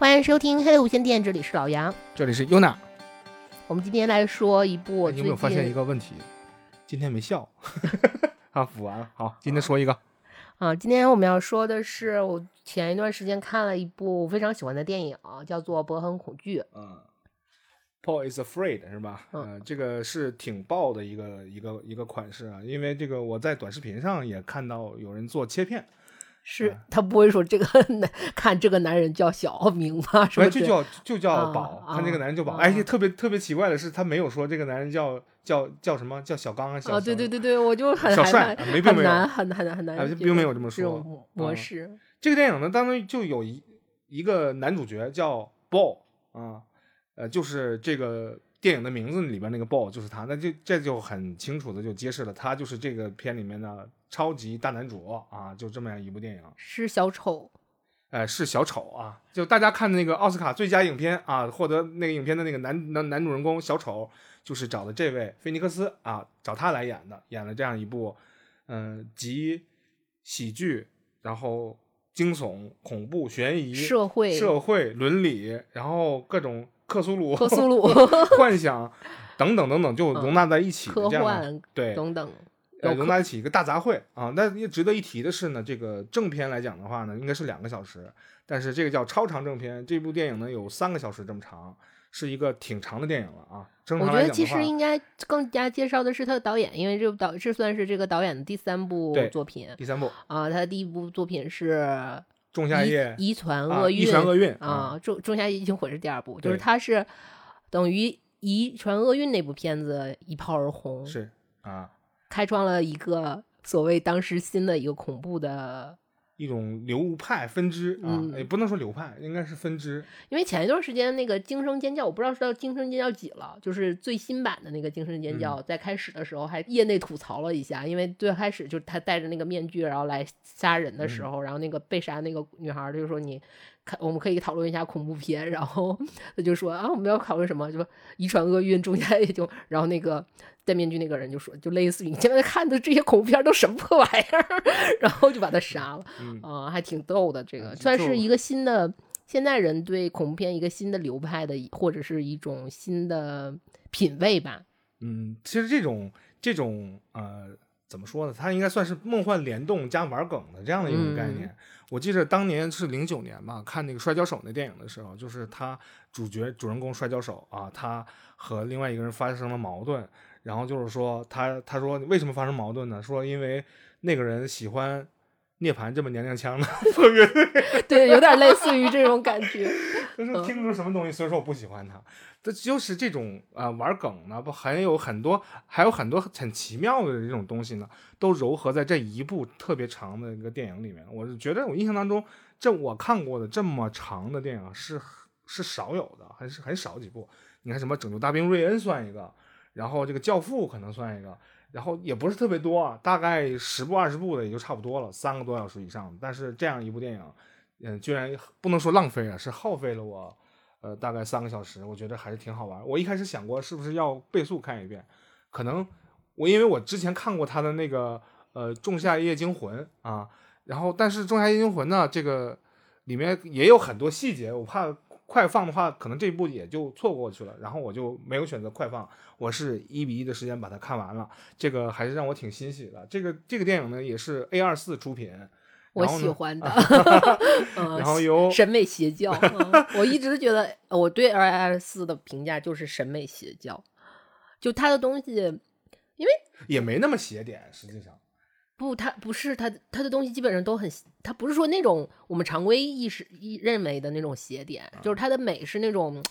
欢迎收听黑的无线电，这里是老杨，这里是 UNA。我们今天来说一部，你有没有发现一个问题？今天没笑。啊，补完了。好，今天说一个。啊，今天我们要说的是，我前一段时间看了一部非常喜欢的电影，叫做《博恒恐惧》。嗯，Paul is afraid 是吧？嗯，这个是挺爆的一个一个一个款式啊，因为这个我在短视频上也看到有人做切片。是他不会说这个男 看这个男人叫小明吗？什么就叫就叫宝，看这个男人叫宝。而且，特别特别奇怪的是，他没有说这个男人叫叫叫什么叫小刚啊？小对对对对，我就很小帅，没很难很很难很难，并没有这么说模式。这个电影呢，当中就有一一个男主角叫 Ball 啊，呃，就是这个电影的名字里边那个 Ball 就是他，那就这就很清楚的就揭示了他就是这个片里面的。超级大男主啊，就这么样一部电影，是小丑，哎，是小丑啊！就大家看那个奥斯卡最佳影片啊，获得那个影片的那个男男男主人公小丑，就是找的这位菲尼克斯啊，找他来演的，演了这样一部，嗯，集喜剧，然后惊悚、恐怖、悬疑、社会、社会伦理，然后各种 克苏鲁、克苏鲁幻想等等等等，就容纳在一起，科幻对等等。呃，融在一起一个大杂烩啊！那也值得一提的是呢，这个正片来讲的话呢，应该是两个小时，但是这个叫超长正片，这部电影呢有三个小时这么长，是一个挺长的电影了啊。我觉得其实应该更加介绍的是他的导演，因为这部导这算是这个导演的第三部作品。第三部啊，他的第一部作品是《仲夏夜遗传厄运》。遗传厄运啊，《仲仲夏夜惊魂》是第二部，就是它是等于《遗传厄运》那部片子一炮而红。是啊，开创了一个。所谓当时新的一个恐怖的一种流派分支啊，也不能说流派，应该是分支。因为前一段时间那个《惊声尖叫》，我不知道是到《惊声尖叫》几了，就是最新版的那个《惊声尖叫》，在开始的时候还业内吐槽了一下，因为最开始就是他戴着那个面具然后来杀人的时候，然后那个被杀那个女孩就说：“你看，我们可以讨论一下恐怖片。”然后 他就说：“啊，我们要讨论什么？就遗传厄运，中间也就然后那个。”戴面具那个人就说，就类似于你现在看的这些恐怖片都什么破玩意儿，然后就把他杀了，啊，还挺逗的。这个算是一个新的现代人对恐怖片一个新的流派的，或者是一种新的品味吧。嗯，其实这种这种呃，怎么说呢？它应该算是梦幻联动加玩梗的这样的一种概念。我记得当年是零九年吧，看那个摔跤手那电影的时候，就是他主角主人公摔跤手啊，他和另外一个人发生了矛盾。然后就是说，他他说为什么发生矛盾呢？说因为那个人喜欢涅槃这么娘娘腔的 乐队，对，有点类似于这种感觉。就是听不出什么东西，所以说我不喜欢他。这就是这种啊玩梗呢，不还有很多，还有很多很奇妙的这种东西呢，都糅合在这一部特别长的一个电影里面。我是觉得我印象当中，这我看过的这么长的电影是是少有的，还是很少几部。你看什么《拯救大兵瑞恩》算一个。然后这个教父可能算一个，然后也不是特别多啊，大概十部二十部的也就差不多了，三个多小时以上。但是这样一部电影，嗯，居然不能说浪费啊，是耗费了我，呃，大概三个小时。我觉得还是挺好玩。我一开始想过是不是要倍速看一遍，可能我因为我之前看过他的那个呃《仲夏夜惊魂》啊，然后但是《仲夏夜惊魂》呢，这个里面也有很多细节，我怕。快放的话，可能这一部也就错过去了，然后我就没有选择快放，我是一比一的时间把它看完了，这个还是让我挺欣喜的。这个这个电影呢，也是 A 二四出品，我喜欢的，然后由审美邪教，我一直觉得我对 A 二四的评价就是审美邪教，就他的东西，因为也没那么邪点，实际上。不，它不是它它的东西基本上都很，它不是说那种我们常规意识认为的那种邪点，就是它的美是那种，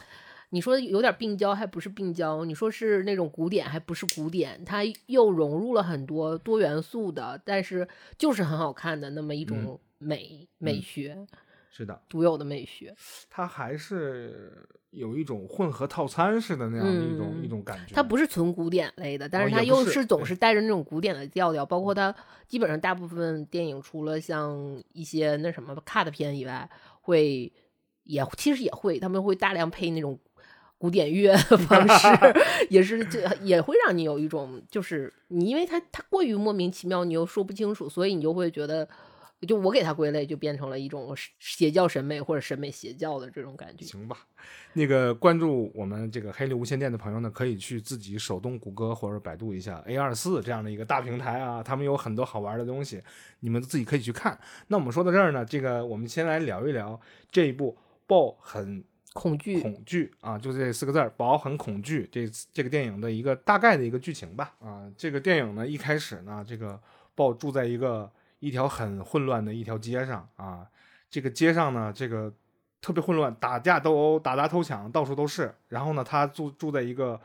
你说有点病娇还不是病娇，你说是那种古典还不是古典，它又融入了很多多元素的，但是就是很好看的那么一种美美学。是的，独有的美学，它还是有一种混合套餐式的那样的一种一种感觉。它不是纯古典类的，但是它又是总是带着那种古典的调调。包括它基本上大部分电影，除了像一些那什么 cut 片以外，会也其实也会，他们会大量配那种古典乐的 方式，也是这也会让你有一种就是你因为它它过于莫名其妙，你又说不清楚，所以你就会觉得。就我给它归类，就变成了一种邪教审美或者审美邪教的这种感觉。行吧，那个关注我们这个黑利无线电的朋友呢，可以去自己手动谷歌或者百度一下 A 二四这样的一个大平台啊，他们有很多好玩的东西，你们自己可以去看。那我们说到这儿呢，这个我们先来聊一聊这一部《爆很恐惧恐惧》啊，就这四个字儿，《爆很恐惧》这这个电影的一个大概的一个剧情吧。啊，这个电影呢一开始呢，这个豹住在一个。一条很混乱的一条街上啊，这个街上呢，这个特别混乱，打架斗殴、打砸偷抢，到处都是。然后呢，他住住在一个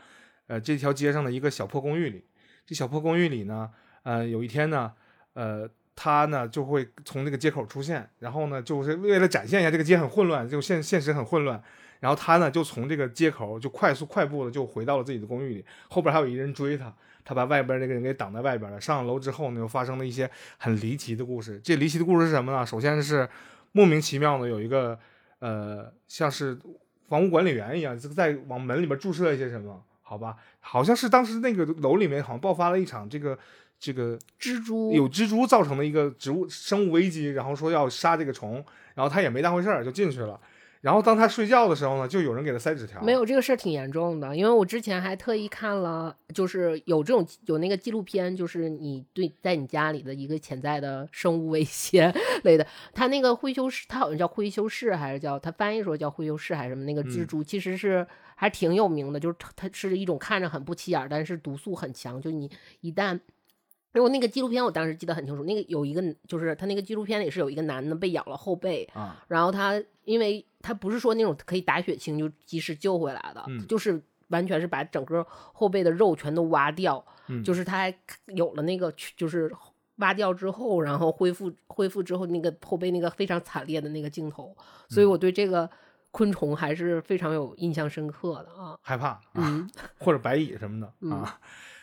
呃这条街上的一个小破公寓里。这小破公寓里呢，呃，有一天呢，呃，他呢就会从那个街口出现，然后呢，就是为了展现一下这个街很混乱，就现现实很混乱。然后他呢就从这个街口就快速快步的就回到了自己的公寓里，后边还有一人追他。他把外边那个人给挡在外边了。上了楼之后呢，又发生了一些很离奇的故事。这离奇的故事是什么呢？首先是莫名其妙的有一个呃，像是房屋管理员一样，在往门里面注射一些什么？好吧，好像是当时那个楼里面好像爆发了一场这个这个蜘蛛有蜘蛛造成的一个植物生物危机，然后说要杀这个虫，然后他也没当回事儿就进去了。然后当他睡觉的时候呢，就有人给他塞纸条。没有这个事儿挺严重的，因为我之前还特意看了，就是有这种有那个纪录片，就是你对在你家里的一个潜在的生物威胁 类的。他那个灰修士，他好像叫灰修士，还是叫他翻译说叫灰修士还是什么？那个蜘蛛其实是还挺有名的，就是它是一种看着很不起眼，但是毒素很强。就你一旦，因为那个纪录片我当时记得很清楚，那个有一个就是他那个纪录片里是有一个男的被咬了后背啊，然后他因为。他不是说那种可以打血清就及时救回来的，就是完全是把整个后背的肉全都挖掉，就是他还有了那个就是挖掉之后，然后恢复恢复之后那个后背那个非常惨烈的那个镜头，所以我对这个昆虫还是非常有印象深刻的啊，害怕啊，或者白蚁什么的啊，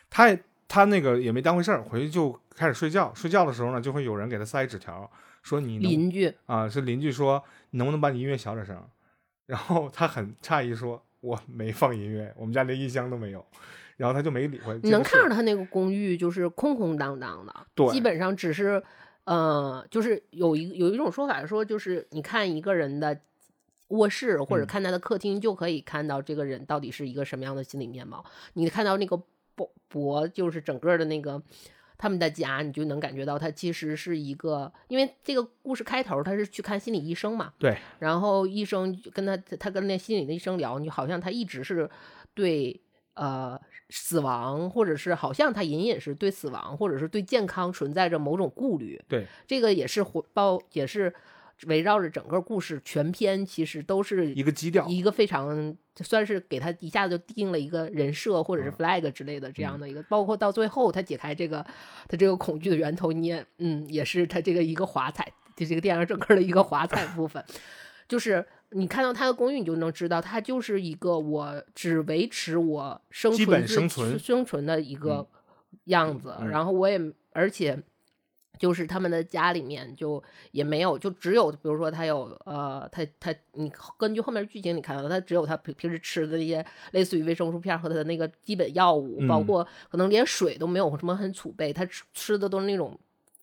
他他那个也没当回事儿，回去就开始睡觉，睡觉的时候呢，就会有人给他塞纸条。说你邻居啊，是邻居说能不能把你音乐小点声？然后他很诧异说我没放音乐，我们家连音箱都没有。然后他就没理会。你能看着他那个公寓就是空空荡荡的，对，基本上只是呃，就是有一有一种说法说，就是你看一个人的卧室或者看他的客厅，就可以看到这个人到底是一个什么样的心理面貌。你看到那个博博，就是整个的那个。他们的家，你就能感觉到他其实是一个，因为这个故事开头他是去看心理医生嘛，对，然后医生跟他，他跟那心理的医生聊，你好像他一直是对呃死亡，或者是好像他隐隐是对死亡，或者是对健康存在着某种顾虑，对，这个也是回报也是。围绕着整个故事全篇，其实都是一个基调，一个非常算是给他一下子就定了一个人设或者是 flag 之类的这样的一个，包括到最后他解开这个他这个恐惧的源头，你也嗯也是他这个一个华彩，就这个电影整个的一个华彩 部分，就是你看到他的公寓，你就能知道他就是一个我只维持我生存生存。生存的一个样子，然后我也而且。就是他们的家里面就也没有，就只有比如说他有呃，他他你根据后面剧情你看到他只有他平平时吃的那些类似于维生素片和他的那个基本药物，包括可能连水都没有什么很储备，他吃吃的都是那种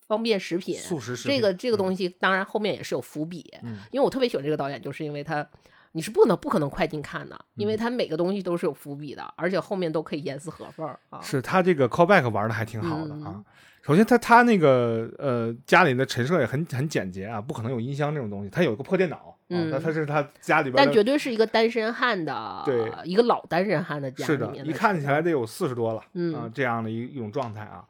方便食品。素食食品。这个这个东西当然后面也是有伏笔，因为我特别喜欢这个导演，就是因为他你是不能不可能快进看的，因为他每个东西都是有伏笔的，而且后面都可以严丝合缝啊。是他这个 callback 玩的还挺好的啊。首先，他他那个呃家里的陈设也很很简洁啊，不可能有音箱这种东西。他有一个破电脑，嗯，那他是他家里边，但绝对是一个单身汉的，对，一个老单身汉的家是的，一看起来得有四十多了，嗯，这样的一一种状态啊。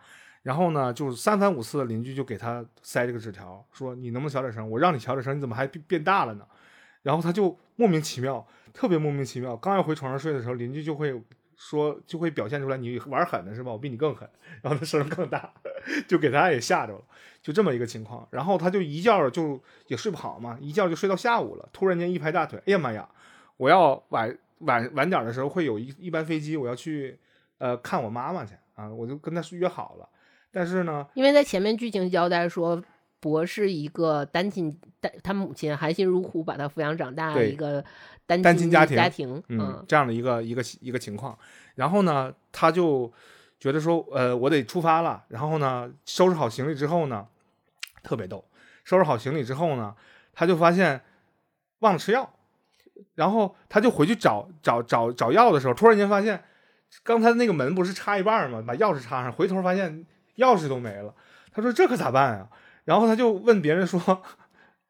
然后呢，就是三番五次的邻居就给他塞这个纸条，说你能不能小点声？我让你小点声，你怎么还变大了呢？然后他就莫名其妙，特别莫名其妙，刚要回床上睡的时候，邻居就会。说就会表现出来，你玩狠的是吧？我比你更狠，然后他声更大，就给他也吓着了，就这么一个情况。然后他就一觉就也睡不好嘛，一觉就睡到下午了。突然间一拍大腿，哎呀妈呀！我要晚晚晚点的时候会有一一班飞机，我要去呃看我妈妈去啊，我就跟他约好了。但是呢，因为在前面剧情交代说，博是一个单亲，单他母亲含辛茹苦把他抚养长大的一个。单亲家庭家庭，嗯，这样的一个一个一个情况，然后呢，他就觉得说，呃，我得出发了。然后呢，收拾好行李之后呢，特别逗，收拾好行李之后呢，他就发现忘了吃药，然后他就回去找找找找药的时候，突然间发现刚才那个门不是插一半吗？把钥匙插上，回头发现钥匙都没了。他说这可咋办呀？然后他就问别人说，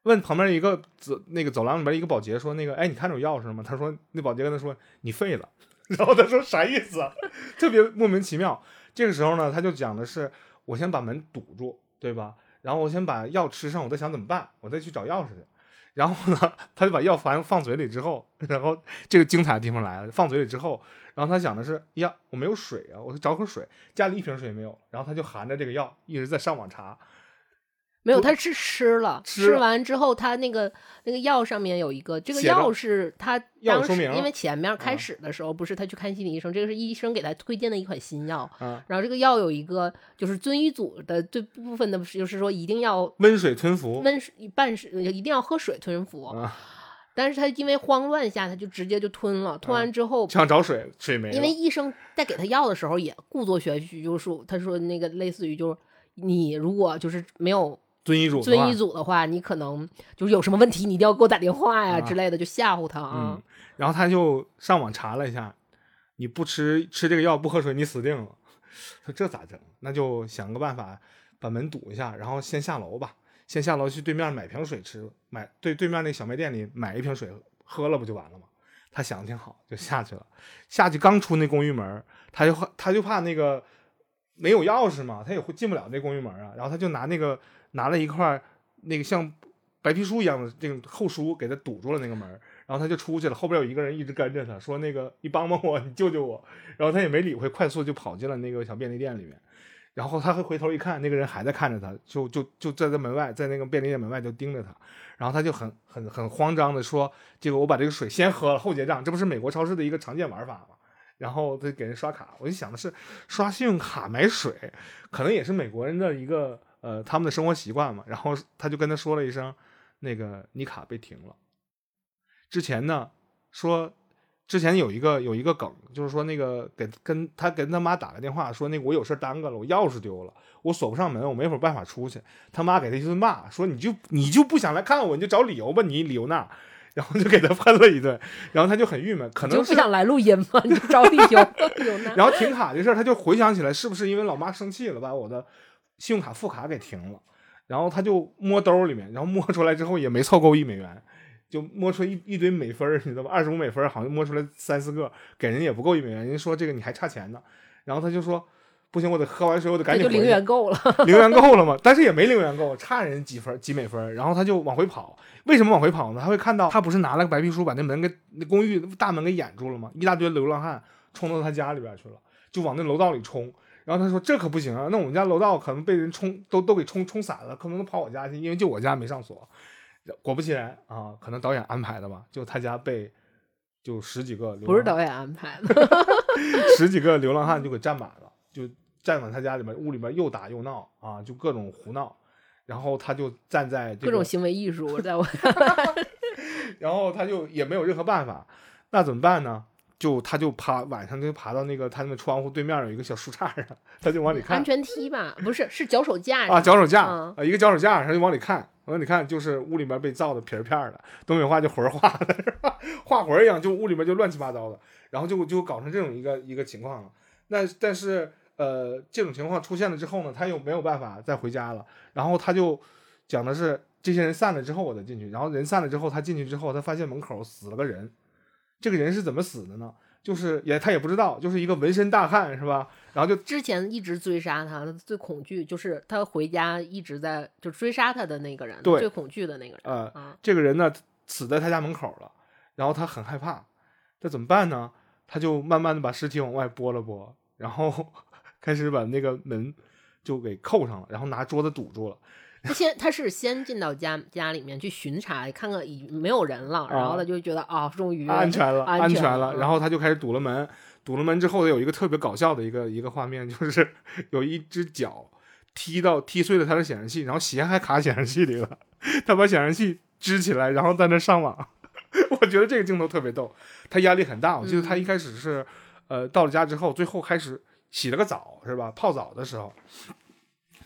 问旁边一个走那个走廊里边一个保洁说，那个哎，你看着有钥匙吗？他说那保洁跟他说你废了。然后他说啥意思？特别莫名其妙。这个时候呢，他就讲的是我先把门堵住，对吧？然后我先把药吃上，我再想怎么办，我再去找钥匙去。然后呢，他就把药放放嘴里之后，然后这个精彩的地方来了，放嘴里之后，然后他想的是呀，我没有水啊，我找口水，家里一瓶水也没有。然后他就含着这个药一直在上网查。没有，他是吃了，吃完之后，他那个那个药上面有一个，这个药是他当时因为前面开始的时候不是他去看心理医生，这个是医生给他推荐的一款新药，然后这个药有一个就是遵医嘱的这部分的，就是说一定要温水吞服，温水半水一定要喝水吞服，但是他因为慌乱下，他就直接就吞了，吞完之后想找水，水没，因为医生在给他药的时候也故作玄虚，就说他说那个类似于就是你如果就是没有。遵医嘱，遵医嘱的话，你可能就是有什么问题，你一定要给我打电话呀之类的，就吓唬他啊。然后他就上网查了一下，你不吃吃这个药不喝水，你死定了。说这咋整？那就想个办法把门堵一下，然后先下楼吧，先下楼去对面买瓶水吃，买对对面那小卖店里买一瓶水喝了不就完了吗？他想的挺好，就下去了。下去刚出那公寓门，他就他就怕那个没有钥匙嘛，他也会进不了那公寓门啊。然后他就拿那个。拿了一块那个像白皮书一样的这种厚书，给他堵住了那个门，然后他就出去了。后边有一个人一直跟着他，说：“那个你帮帮我，你救救我。”然后他也没理会，快速就跑进了那个小便利店里面。然后他还回头一看，那个人还在看着他，就就就站在门外，在那个便利店门外就盯着他。然后他就很很很慌张的说：“这个我把这个水先喝了后结账，这不是美国超市的一个常见玩法吗？”然后他给人刷卡，我就想的是刷信用卡买水，可能也是美国人的一个。呃，他们的生活习惯嘛，然后他就跟他说了一声，那个你卡被停了。之前呢，说之前有一个有一个梗，就是说那个给跟他跟他妈打个电话，说那个我有事耽搁了，我钥匙丢了，我锁不上门，我没法办法出去。他妈给他一顿骂，说你就你就不想来看我，你就找理由吧，你理由那，然后就给他喷了一顿，然后他就很郁闷，可能就不想来录音嘛，你就找理由。然后停卡这事儿，他就回想起来，是不是因为老妈生气了，把我的。信用卡副卡给停了，然后他就摸兜里面，然后摸出来之后也没凑够一美元，就摸出一一堆美分你知道吧？二十五美分好像摸出来三四个，给人也不够一美元。人家说这个你还差钱呢，然后他就说不行，我得喝完水，我得赶紧。就零元够了，零元够了嘛？但是也没零元够，差人几分几美分。然后他就往回跑，为什么往回跑呢？他会看到他不是拿了个白皮书把那门给那公寓大门给掩住了吗？一大堆流浪汉冲到他家里边去了，就往那楼道里冲。然后他说：“这可不行啊，那我们家楼道可能被人冲，都都给冲冲散了，可能都跑我家去，因为就我家没上锁。”果不其然啊，可能导演安排的吧，就他家被就十几个不是导演安排的 十几个流浪汉就给占满了，就占满他家里面，屋里面又打又闹啊，就各种胡闹。然后他就站在各种行为艺术，在我，然后他就也没有任何办法，那怎么办呢？就他就爬晚上就爬到那个他那个窗户对面有一个小树杈上，他就往里看。安全梯吧？不是，是脚手架啊，脚手架啊，一个脚手架，他就往里看，往里看就是屋里面被造的皮儿片的，东北话就魂儿画的，是吧？画魂儿一样，就屋里面就乱七八糟的，然后就就搞成这种一个一个情况了。那但是呃，这种情况出现了之后呢，他又没有办法再回家了，然后他就讲的是这些人散了之后我再进去，然后人散了之后他进去之后，他发现门口死了个人。这个人是怎么死的呢？就是也他也不知道，就是一个纹身大汉，是吧？然后就之前一直追杀他，他最恐惧就是他回家一直在就追杀他的那个人，对，最恐惧的那个人。呃，这个人呢死在他家门口了，然后他很害怕，这怎么办呢？他就慢慢的把尸体往外拨了拨，然后 开始把那个门就给扣上了，然后拿桌子堵住了。他先，他是先进到家家里面去巡查，看看已没有人了，然后他就觉得啊，终于安全了，安全了。然后他就开始堵了门，堵了门之后，有一个特别搞笑的一个一个画面，就是 有一只脚踢到踢碎了他的显示器，然后鞋还卡显示器里了，他把显示器支起来，然后在那上网。我觉得这个镜头特别逗，他压力很大。我记得他一开始是，呃，到了家之后，最后开始洗了个澡，是吧？泡澡的时候，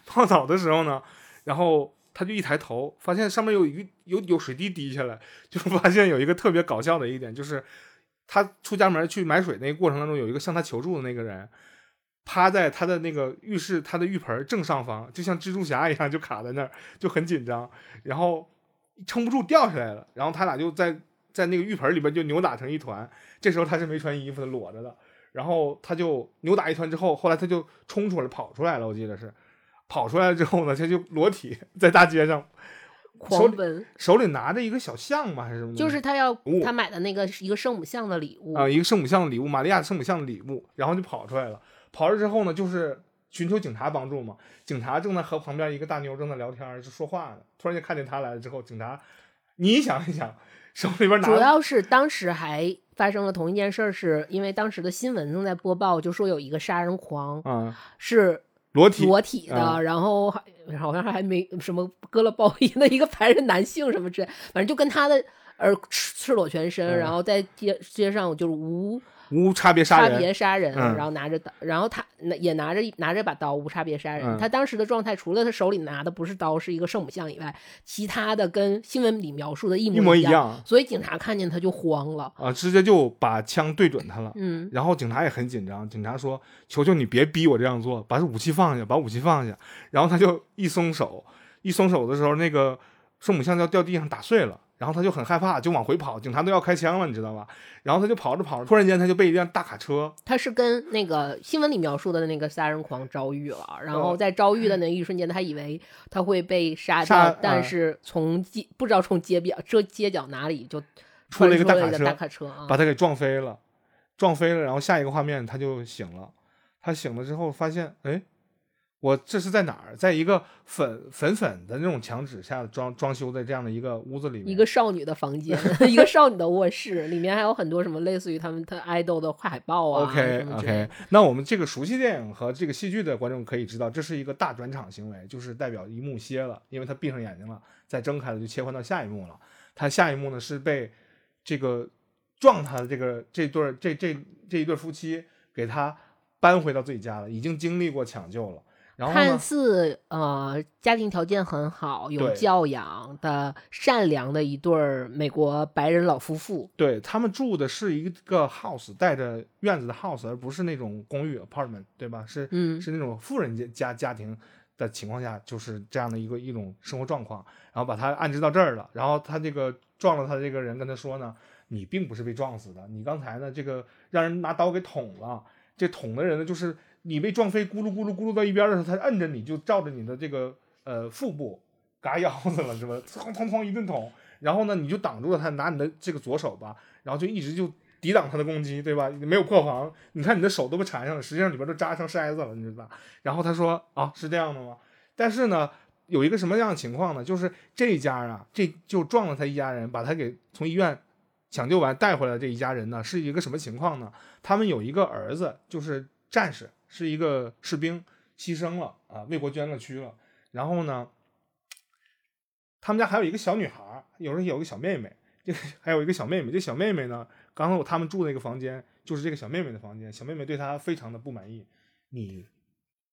泡澡的时候呢。然后他就一抬头，发现上面有一有有水滴滴下来，就发现有一个特别搞笑的一点，就是他出家门去买水那个过程当中，有一个向他求助的那个人，趴在他的那个浴室他的浴盆正上方，就像蜘蛛侠一样，就卡在那儿，就很紧张，然后撑不住掉下来了，然后他俩就在在那个浴盆里边就扭打成一团，这时候他是没穿衣服的，裸着的。然后他就扭打一团之后，后来他就冲出来跑出来了，我记得是跑出来之后呢，他就裸体 在大街上狂奔，手里拿着一个小象嘛还是什么？就是他要他买的那个一个圣母像的礼物啊，一个圣母像的礼物，玛利亚圣母像的礼物，然后就跑出来了。跑了之后呢，就是寻求警察帮助嘛。警察正在和旁边一个大妞正在聊天，就说话呢。突然间看见他来了之后，警察，你想一想，手里边拿主要是当时还。发生了同一件事，是因为当时的新闻正在播报，就说有一个杀人狂，嗯，是裸体裸体的，然后还好像还没什么割了包衣的一个白人男性什么之类，反正就跟他的而赤赤裸全身，然后在街街上就是无。无差别杀人，差别杀人，然后拿着刀，然后他也拿着拿着把刀，无差别杀人。他当时的状态，除了他手里拿的不是刀，是一个圣母像以外，其他的跟新闻里描述的一模一样。所以警察看见他就慌了啊，直接就把枪对准他了。嗯，然后警察也很紧张，警察说：“求求你别逼我这样做，把武器放下，把武器放下。”然后他就一松手，一松手的时候，那个圣母像就掉地上打碎了。然后他就很害怕，就往回跑，警察都要开枪了，你知道吧？然后他就跑着跑着，突然间他就被一辆大卡车，他是跟那个新闻里描述的那个杀人狂遭遇了。然后在遭遇的那一瞬间，他以为他会被杀掉，但是从街不知道从街边这街角哪里就出了一个大卡车，大卡车把他给撞飞了，撞飞了。然后下一个画面他就醒了，他醒了之后发现，哎。我这是在哪儿？在一个粉粉粉的那种墙纸下装装修的这样的一个屋子里面，一个少女的房间，一个少女的卧室，里面还有很多什么类似于他们他爱豆的海报啊。OK OK，那我们这个熟悉电影和这个戏剧的观众可以知道，这是一个大转场行为，就是代表一幕歇了，因为他闭上眼睛了，再睁开了就切换到下一幕了。他下一幕呢是被这个撞他的这个这对这这这一对夫妻给他搬回到自己家了，已经经历过抢救了。看似呃家庭条件很好、有教养的善良的一对儿美国白人老夫妇，对他们住的是一个 house 带着院子的 house，而不是那种公寓 apartment，对吧？是嗯是那种富人家家家庭的情况下，就是这样的一个一种生活状况。然后把他安置到这儿了，然后他这个撞了他这个人跟他说呢：“你并不是被撞死的，你刚才呢这个让人拿刀给捅了，这捅的人呢就是。”你被撞飞，咕噜咕噜咕噜到一边的时候，他摁着你就照着你的这个呃腹部嘎腰子了，是吧？哐哐哐一顿捅，然后呢，你就挡住了他，拿你的这个左手吧，然后就一直就抵挡他的攻击，对吧？没有破防，你看你的手都被缠上了，实际上里边都扎成筛子了，你知道吧？然后他说啊，是这样的吗？但是呢，有一个什么样的情况呢？就是这一家啊，这就撞了他一家人，把他给从医院抢救完带回来这一家人呢，是一个什么情况呢？他们有一个儿子，就是战士。是一个士兵牺牲了啊，为国捐了躯了。然后呢，他们家还有一个小女孩，有人有个小妹妹，这个还有一个小妹妹。这小妹妹呢，刚才我他们住那个房间就是这个小妹妹的房间。小妹妹对她非常的不满意，你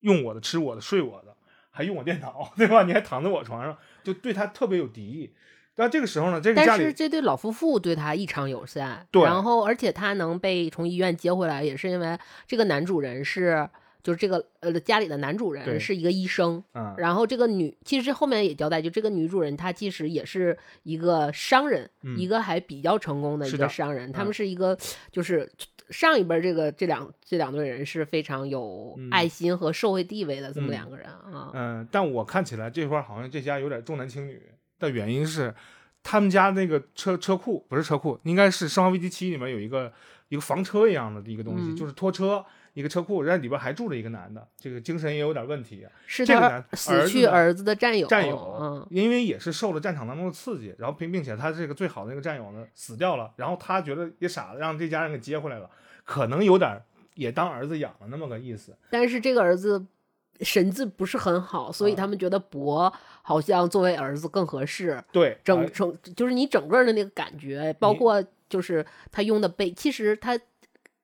用我的吃我的睡我的，还用我电脑，对吧？你还躺在我床上，就对她特别有敌意。那这个时候呢，这个但是这对老夫妇对他异常友善，对。然后，而且他能被从医院接回来，也是因为这个男主人是，就是这个呃家里的男主人是一个医生，嗯。然后这个女其实后面也交代，就这个女主人她其实也是一个商人，一个还比较成功的一个商人。他们是一个就是上一辈这个这两这两对人是非常有爱心和社会地位的这么两个人啊。嗯，但我看起来这块好像这家有点重男轻女。的原因是，他们家那个车车库不是车库，应该是《生化危机七》里面有一个一个房车一样的一个东西，就是拖车一个车库，然后里边还住着一个男的，这个精神也有点问题。是这个男死去儿子的战友，战友，因为也是受了战场当中的刺激，然后并并且他这个最好的那个战友呢死掉了，然后他觉得也傻了，让这家人给接回来了，可能有点也当儿子养了那么个意思。但是这个儿子。神智不是很好，所以他们觉得博好像作为儿子更合适。对，整整就是你整个的那个感觉，包括就是他用的被，其实他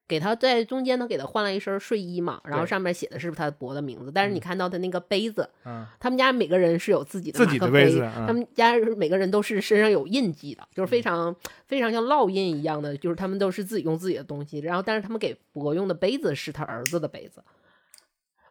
给他在中间，他给他换了一身睡衣嘛，然后上面写的是他博的名字，但是你嗯。看到他那个杯子，嗯，他们家每个人是有自己的自己的杯杯子嗯。他们家每个人都是身上有印记的，就是非常非常像烙印一样的，就是他们都是自己用自己的东西，然后但是他们给博用的杯子是他儿子的杯子，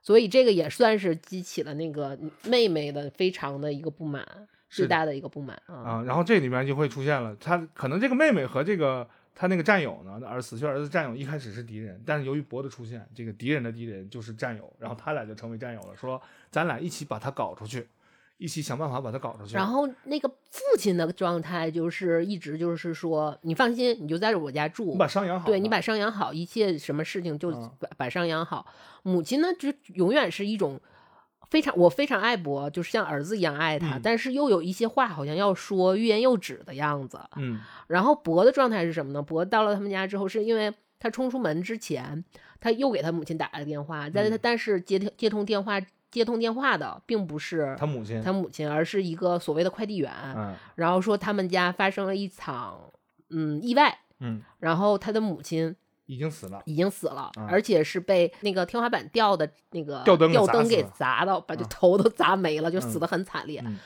所以这个也算是激起了那个妹妹的非常的一个不满，最大的一个不满啊。啊，然后这里面就会出现了，他可能这个妹妹和这个他那个战友呢，儿死去儿子战友一开始是敌人，但是由于博的出现，这个敌人的敌人就是战友，然后他俩就成为战友了，说咱俩一起把他搞出去，一起想办法把他搞上去。然后那个父亲的状态就是一直就是说，你放心，你就在我家住你，把伤养好，对你把伤养好，一切什么事情就嗯把把伤养好。母亲呢，就永远是一种非常我非常爱博，就是像儿子一样爱他，嗯但是又有一些话好像要说，欲言又止的样子。嗯然后博的状态是什么呢？博到了他们家之后，是因为他冲出门之前，他又给他母亲打了个电话，但是他嗯但是接听接通电话接通电话的并不是他母亲，他母亲，而是一个所谓的快递员。嗯然后说他们家发生了一场嗯意外，嗯，然后他的母亲已经死了，已经死了，啊而且是被那个天花板吊的那个吊灯给砸灯给砸到，把这啊头都砸没了，就死嗯得很惨烈。嗯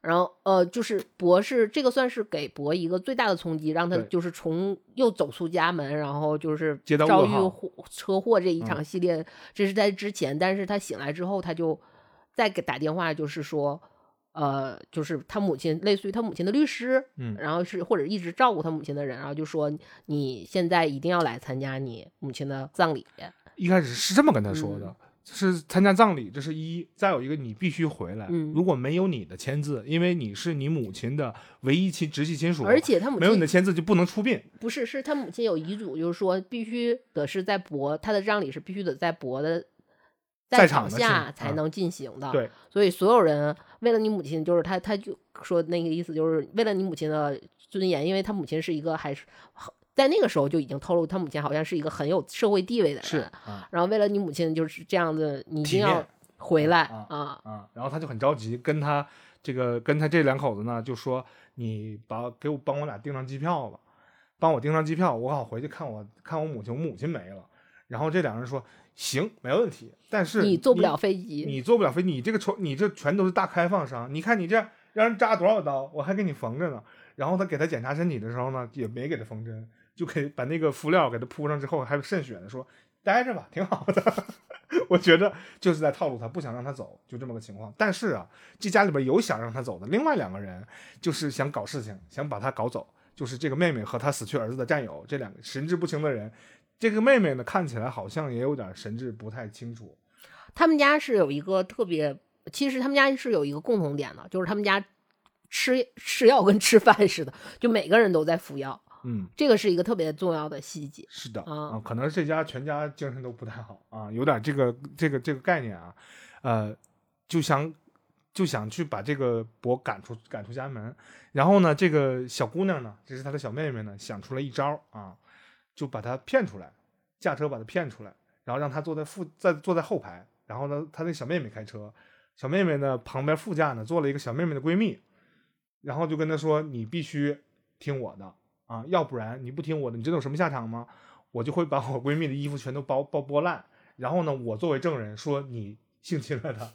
然后呃，就是博士这个算是给博一个最大的冲击，让他就是从又走出家门，然后就是遭遇车祸这一嗯场系列，这是在之前，但是他醒来之后，他就再给打电话，就是说。呃，就是他母亲，类似于他母亲的律师，嗯然后是或者一直照顾他母亲的人，然后就说你现在一定要来参加你母亲的葬礼，一开始是这么跟他说的。嗯是参加葬礼，这是一；再有一个，你必须回来。嗯如果没有你的签字，因为你是你母亲的唯一亲直系亲属，而且他母没有你的签字就不能出殡。不是，是他母亲有遗嘱，就是说必须得是在博他的葬礼是必须得在博的在场下才能进行的。对，所以所有人为了你母亲，就是他他就说那个意思，就是为了你母亲的尊严，因为他母亲是一个还是在那个时候就已经透露，他母亲好像是一个很有社会地位的人。是啊然后为了你母亲就是这样子，你一定要回来啊啊。啊，然后他就很着急，跟他这个跟他这两口子呢，就说你把给我帮我俩订上机票吧，帮我订上机票，我好回去看我看我母亲，我母亲没了。然后这两人说行，没问题，但是你坐不了飞机，你坐不了飞，你这个全你这全都是大开放伤，你看你这让人扎多少刀，我还给你缝着呢。然后他给他检查身体的时候呢，也没给他缝针，就给把那个敷料给他铺上之后，还有渗血的说待着吧，挺好的。我觉得就是在套路他，不想让他走，就这么个情况。但是啊，这家里边有想让他走的，另外两个人就是想搞事情，想把他搞走，就是这个妹妹和他死去儿子的战友，这两个神志不清的人。这个妹妹呢，看起来好像也有点神志不太清楚。他们家是有一个特别，其实他们家是有一个共同点的，就是他们家吃吃药跟吃饭似的，就每个人都在服药，嗯，这个是一个特别重要的细节。是的啊可能这家全家精神都不太好啊，有点这个这个这个概念啊，呃，就想就想去把这个伯赶出赶出家门，然后呢，这个小姑娘呢，这是她的小妹妹呢，想出了一招啊，就把她骗出来，驾车把她骗出来，然后让她坐在副在坐在后排，然后呢，她那小妹妹开车，小妹妹呢旁边副驾呢坐了一个小妹妹的闺蜜，然后就跟她说，你必须听我的。啊，要不然你不听我的，你知道有什么下场吗？我就会把我闺蜜的衣服全都剥剥剥烂，然后呢，我作为证人说你性侵了她，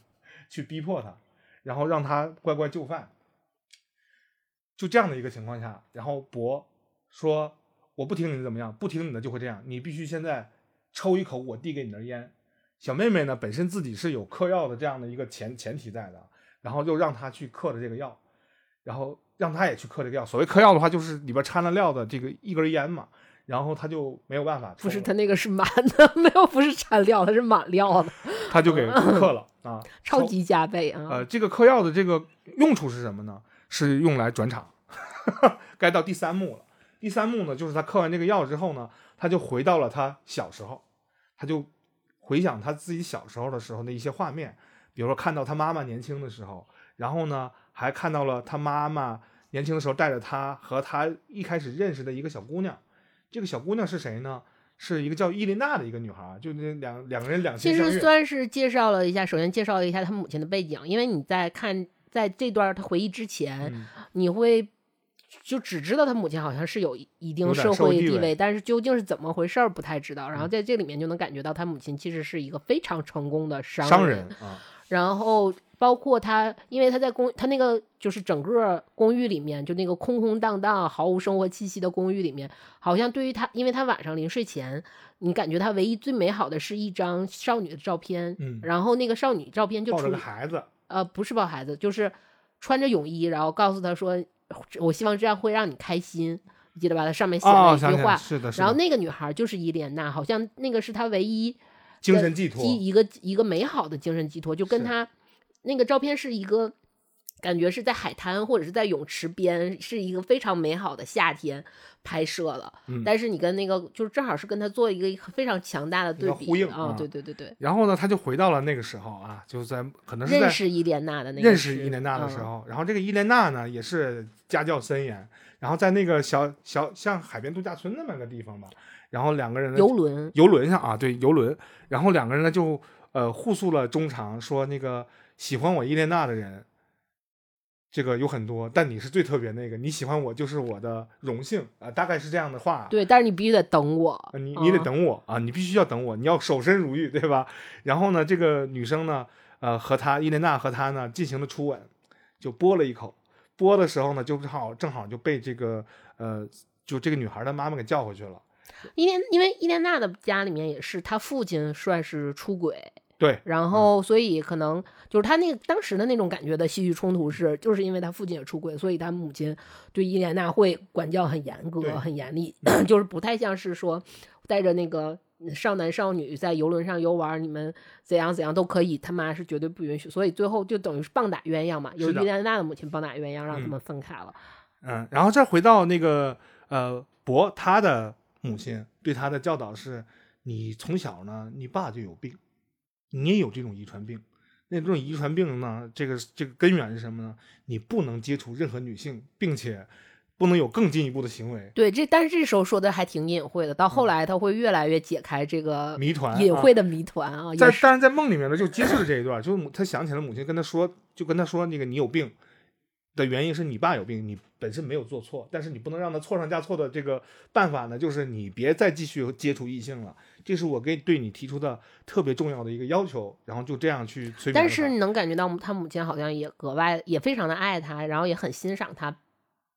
去逼迫她，然后让她乖乖就范。就这样的一个情况下，然后博说我不听你的怎么样，不听你的就会这样，你必须现在抽一口我递给你的烟。小妹妹呢，本身自己是有嗑药的这样的一个前前提在的，然后就让她去嗑的这个药，然后让他也去嗑这个药。所谓嗑药的话，就是里边掺了料的这个一根烟嘛，然后他就没有办法，不是他那个是满的，没有不是掺料，他是满料的，他就给嗑了啊，超级加倍啊！呃，这个嗑药的这个用处是什么呢？是用来转场。该到第三幕了。第三幕呢，就是他嗑完这个药之后呢，他就回到了他小时候，他就回想他自己小时候的时候的一些画面，比如说看到他妈妈年轻的时候，然后呢，还看到了他妈妈年轻的时候带着他和他一开始认识的一个小姑娘。这个小姑娘是谁呢？是一个叫伊琳娜的一个女孩，就那两两个人两其。实算是介绍了一下，首先介绍了一下她母亲的背景，因为你在看在这段她回忆之前，嗯你会就只知道她母亲好像是有一一定社社会地位但是究竟是怎么回事儿不太知道。然后在这里面就能感觉到她母亲其实是一个非常成功的商商人人啊，然后包括他，因为他在公他那个就是整个公寓里面，就那个空空荡荡、毫无生活气息的公寓里面，好像对于他，因为他晚上临睡前，你感觉他唯一最美好的是一张少女的照片，嗯，然后那个少女照片就抱着孩子，呃不是抱孩子，就是穿着泳衣，然后告诉他说，我希望这样会让你开心，你记得吧？他上面写了哦，一句话，是的，是的，然后那个女孩就是伊莲娜，好像那个是他唯一。精神寄托，一一个一个美好的精神寄托，就跟是他那个照片是一个感觉是在海滩或者是在泳池边，是一个非常美好的夏天拍摄了。嗯。但是你跟那个就是正好是跟他做一个非常强大的对比呼应啊、啊对对对对，然后呢，他就回到了那个时候啊，就在可能是在认识伊莲娜的那个认识伊莲娜的时，嗯。候，然后这个伊莲娜呢也是家教森严，然后在那个小小像海边度假村那么个地方吧，然后两个人游轮游轮上啊，对游轮，然后两个人呢就呃互诉了衷肠，说那个喜欢我伊莲娜的人，这个有很多，但你是最特别那个，你喜欢我就是我的荣幸啊、大概是这样的话。对，但是你必须得等我，啊你你得嗯等我啊，你必须要等我，你要守身如玉，对吧？然后呢，这个女生呢，呃，和她伊莲娜和她呢进行了初吻，就啵了一口，啵的时候呢，就正好正好就被这个呃，就这个女孩的妈妈给叫回去了。伊莲因为伊莲娜的家里面也是她父亲算是出轨，对，然后，所以可能就是他那个当时的那种感觉的戏剧冲突是，就是因为他父亲也出轨，所以他母亲对伊莲娜会管教很严格、很严厉，就是不太像是说带着那个少男少女在游轮上游玩，你们怎样怎样都可以，他妈是绝对不允许，所以最后就等于是棒打鸳鸯嘛，由伊莲娜的母亲棒打鸳鸯，让他嗯们分开了。嗯，然后再回到那个呃博他的母亲对他的教导是：你从小呢，你爸就有病，你也有这种遗传病。那这种遗传病呢，这个这个根源是什么呢？你不能接触任何女性，并且不能有更进一步的行为。对，这但是这时候说的还挺隐晦的，到后来他会越来越解开这个嗯谜团啊隐晦的谜团啊，在但是在梦里面呢，就揭示了这一段，就是母他想起了母亲跟他说，就跟他说那个你有病的原因是你爸有病，你本身没有做错，但是你不能让他错上加错的这个办法呢，就是你别再继续接触异性了，这是我给对你提出的特别重要的一个要求，然后就这样去催眠。但是你能感觉到他母亲好像也格外也非常的爱他，然后也很欣赏他，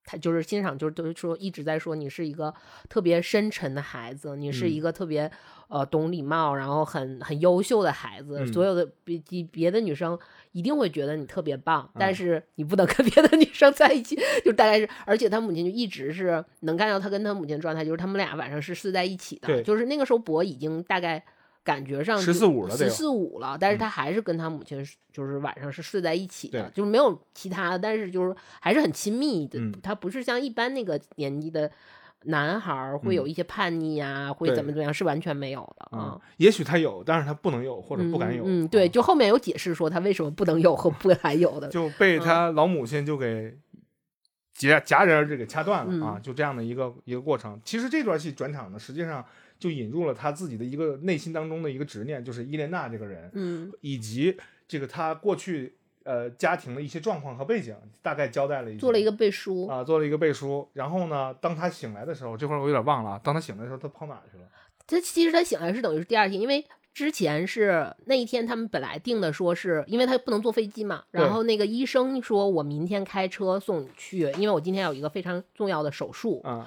他就是欣赏，就是都是说一直在说你是一个特别深沉的孩子，你是一嗯个特别、呃懂礼貌，然后很很优秀的孩子。嗯所有的别别别的女生一定会觉得你特别棒，但嗯是你不能 跟别的女生在一起，就大概是，而且他母亲就一直是能看到他跟他母亲状态，就是他们俩晚上是睡在一起的，对就是那个时候博已经大概。感觉上14 15了得十四五了，但是嗯他还是跟他母亲就是晚上是睡在一起的，对就是没有其他的，但是就是还是很亲密的。嗯他不是像一般那个年纪的男孩儿会有一些叛逆啊，会怎么怎么样，是完全没有的啊、啊。也许他有，但是他不能有或者不敢有。嗯，嗯对，啊就后面有解释说他为什么不能有和不敢有的。就被他老母亲就给戛戛然而止给掐断了、嗯啊，就这样的一个一个过程。其实这段戏转场呢，实际上就引入了他自己的一个内心当中的一个执念，就是伊莲娜这个人，嗯以及这个他过去呃家庭的一些状况和背景，大概交代了一些，做了一个背书。啊，做了一个背书。然后呢，当他醒来的时候，这块儿我有点忘了啊，当他醒来的时候，他跑哪儿去了？他其实他醒来是等于是第二天，因为之前是那一天他们本来定的说是因为他不能坐飞机嘛，然后那个医生说我明天开车送你去，因为我今天有一个非常重要的手术。嗯，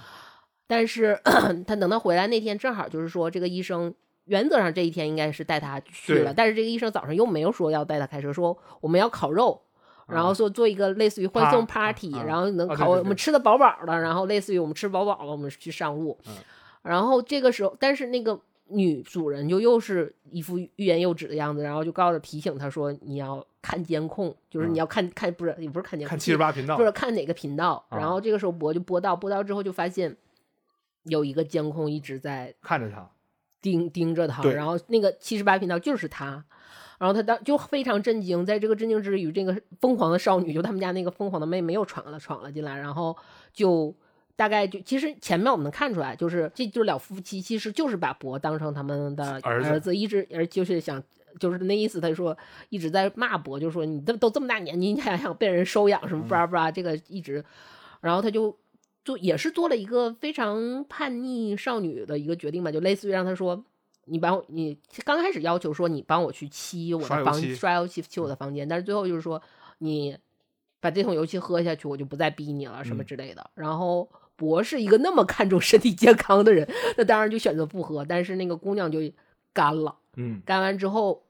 但是 他等他回来那天正好就是说这个医生。原则上这一天应该是带他去了，但是这个医生早上又没有说要带他开车，说我们要烤肉，然后啊。说做一个类似于欢送 party，、啊然后能烤、我们吃的饱饱的，然后类似于我们吃饱饱了，我们去上路。嗯。然后这个时候，但是那个女主人就又是一副欲言又止的样子，然后就告诉提醒他说你要看监控，就是你嗯。要看看不是也不是看监控，看七十八频道不，是看哪个频道。啊。然后这个时候播就播到播到之后就发现有一个监控一直在看着他，盯盯着他，然后那个七十八频道就是他，然后他当就非常震惊，在这个震惊之余，这个疯狂的少女就他们家那个疯狂的妹妹又闯了闯了进来，然后就大概就其实前面我们能看出来，就是这就是了夫妻其实就是把博当成他们的儿子一直而就是想。就是那意思，他说一直在骂博，就说你都都这么大年纪，你还想被人收养什么嗯。巴拉巴拉，这个一直，然后他就做也是做了一个非常叛逆少女的一个决定吧，就类似于让他说。你帮我，你刚开始要求说你帮我去漆我的房，刷油漆漆我的房间，但是最后就是说你把这桶油漆喝下去，我就不再逼你了，什么之类的。然后博士一个那么看重身体健康的人，那当然就选择不喝。但是那个姑娘就干了，嗯，干完之后，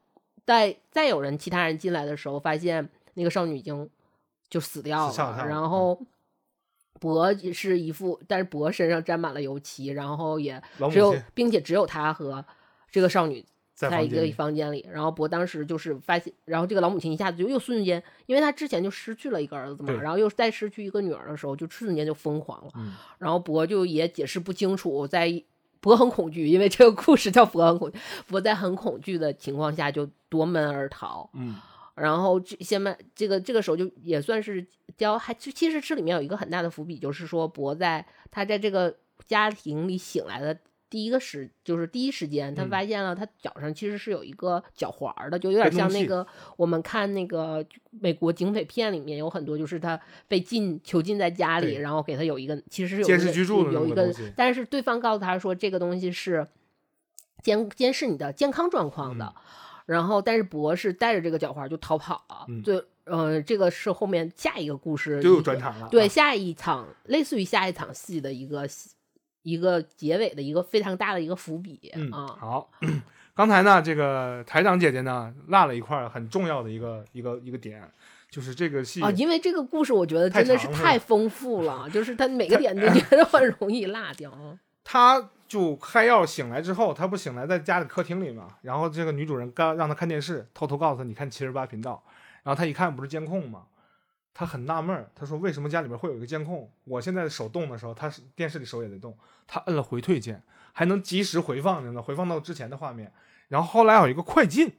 再再有人其他人进来的时候，发现那个少女已经就死掉了，然后。博是一副，但是博身上沾满了油漆，然后也只有，并且只有他和这个少女在一个房间里。然后博当时就是发现，然后这个老母亲一下子就又瞬间，因为他之前就失去了一个儿子嘛，然后又再失去一个女儿的时候，就瞬间就疯狂了。然后博就也解释不清楚，在博很恐惧，因为这个故事叫博很恐惧，博在很恐惧的情况下就夺门而逃。嗯。然后这先慢，这个这个时候就也算是教，还其实这里面有一个很大的伏笔，就是说博在他在这个家庭里醒来的第一个时，就是第一时间，他发现了他脚上其实是有一个脚环的，就有点像那个我们看那个美国警匪片里面有很多，就是他被禁囚禁在家里，然后给他有一个其实是监视居住有一个，但是对方告诉他说这个东西是监监视你的健康状况的。然后，但是博士带着这个脚环就逃跑了。就，呃，这个是后面下一个故事就有转场了。对，下一场类似于下一场戏的一个一个结尾的一个非常大的一个伏笔啊。好，刚才呢，这个台长姐姐呢落了一块很重要的一个一个一个点，就是这个戏啊，因为这个故事我觉得真的是太丰富了，就是它每个点都觉得很容易落掉。他。就开药醒来之后，他不醒来在家里客厅里嘛？然后这个女主人刚让他看电视，偷偷告诉他：“你看七十八频道。”然后他一看，不是监控吗？他很纳闷儿，他说：“为什么家里边会有一个监控？我现在手动的时候，他电视里手也在动。他摁了回退键，还能及时回放着呢，回放到之前的画面。然后后来有一个快进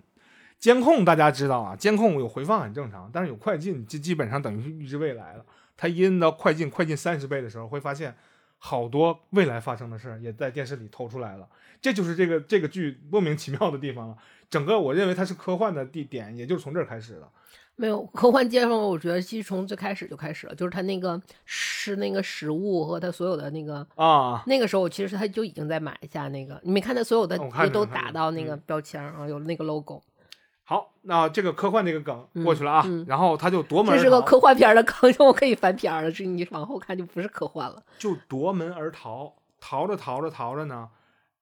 监控，大家知道啊，监控有回放很正常，但是有快进就基本上等于是预知未来了。他一摁到快进，快进三十倍的时候，会发现。好多未来发生的事儿也在电视里投出来了，这就是这个这个剧莫名其妙的地方了。整个我认为它是科幻的地点，也就是从这儿开始的。没有科幻接受，我觉得其实从最开始就开始了，就是他那个吃那个食物和他所有的那个啊，那个时候其实他就已经在买下那个，你没看他所有的也都打到那个标签啊，有那个 logo。好，那这个科幻这个梗过去了啊，然后他就夺门。这是个科幻片的梗，我可以翻篇了。这你往后看就不是科幻了。就夺门而逃，逃着逃着逃着呢，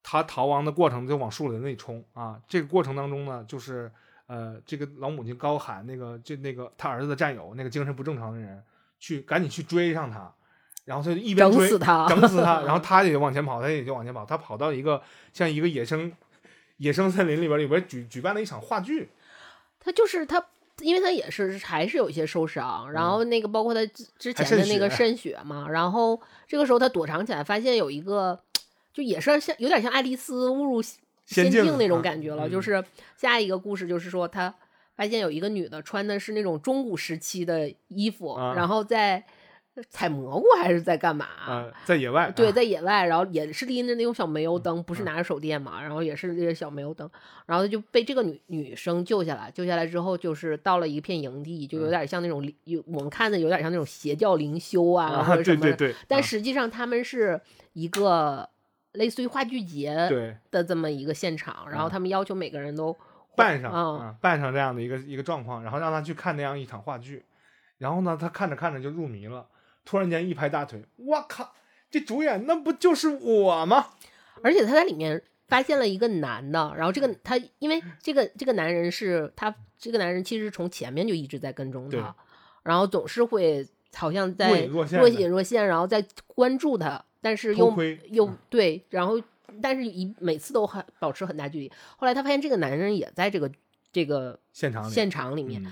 他逃亡的过程就往树林里冲啊。这个过程当中呢，就是呃，这个老母亲高喊那个就那个他儿子的战友那个精神不正常的人去赶紧去追上他，然后他就一边追整死他，整死他，然后他也往前跑，他也就往前跑，他跑到一个像一个野生。野生森林里边，里边举举办了一场话剧。他就是他，因为他也是还是有一些受伤，然后那个包括他之之前的那个渗血嘛，然后这个时候他躲藏起来，发现有一个，就也是像有点像爱丽丝误入仙境那种感觉了。就是下一个故事就是说，他发现有一个女的穿的是那种中古时期的衣服，然后在。采蘑菇还是在干嘛？在野外。对，在野外，然后也是拎着那种小煤油灯，不是拿着手电嘛，然后也是那个小煤油灯，然后就被这个女女生救下来。救下来之后，就是到了一片营地，就有点像那种有我们看的有点像那种邪教灵修啊，或者什么。对对对。但实际上他们是一个类似于话剧节的这么一个现场，然后他们要求每个人都扮上啊，扮上这样的一个一个状况，然后让他去看那样一场话剧，然后呢，他看着看着就入迷了。突然间一拍大腿，我靠！这主演那不就是我吗？而且他在里面发现了一个男的，然后这个他因为这个这个男人是他这个男人其实从前面就一直在跟踪他，然后总是会好像在若隐若现，然后在关注他，但是又又对，然后但是一每次都很保持很大距离。后来他发现这个男人也在这个这个现场现场里面。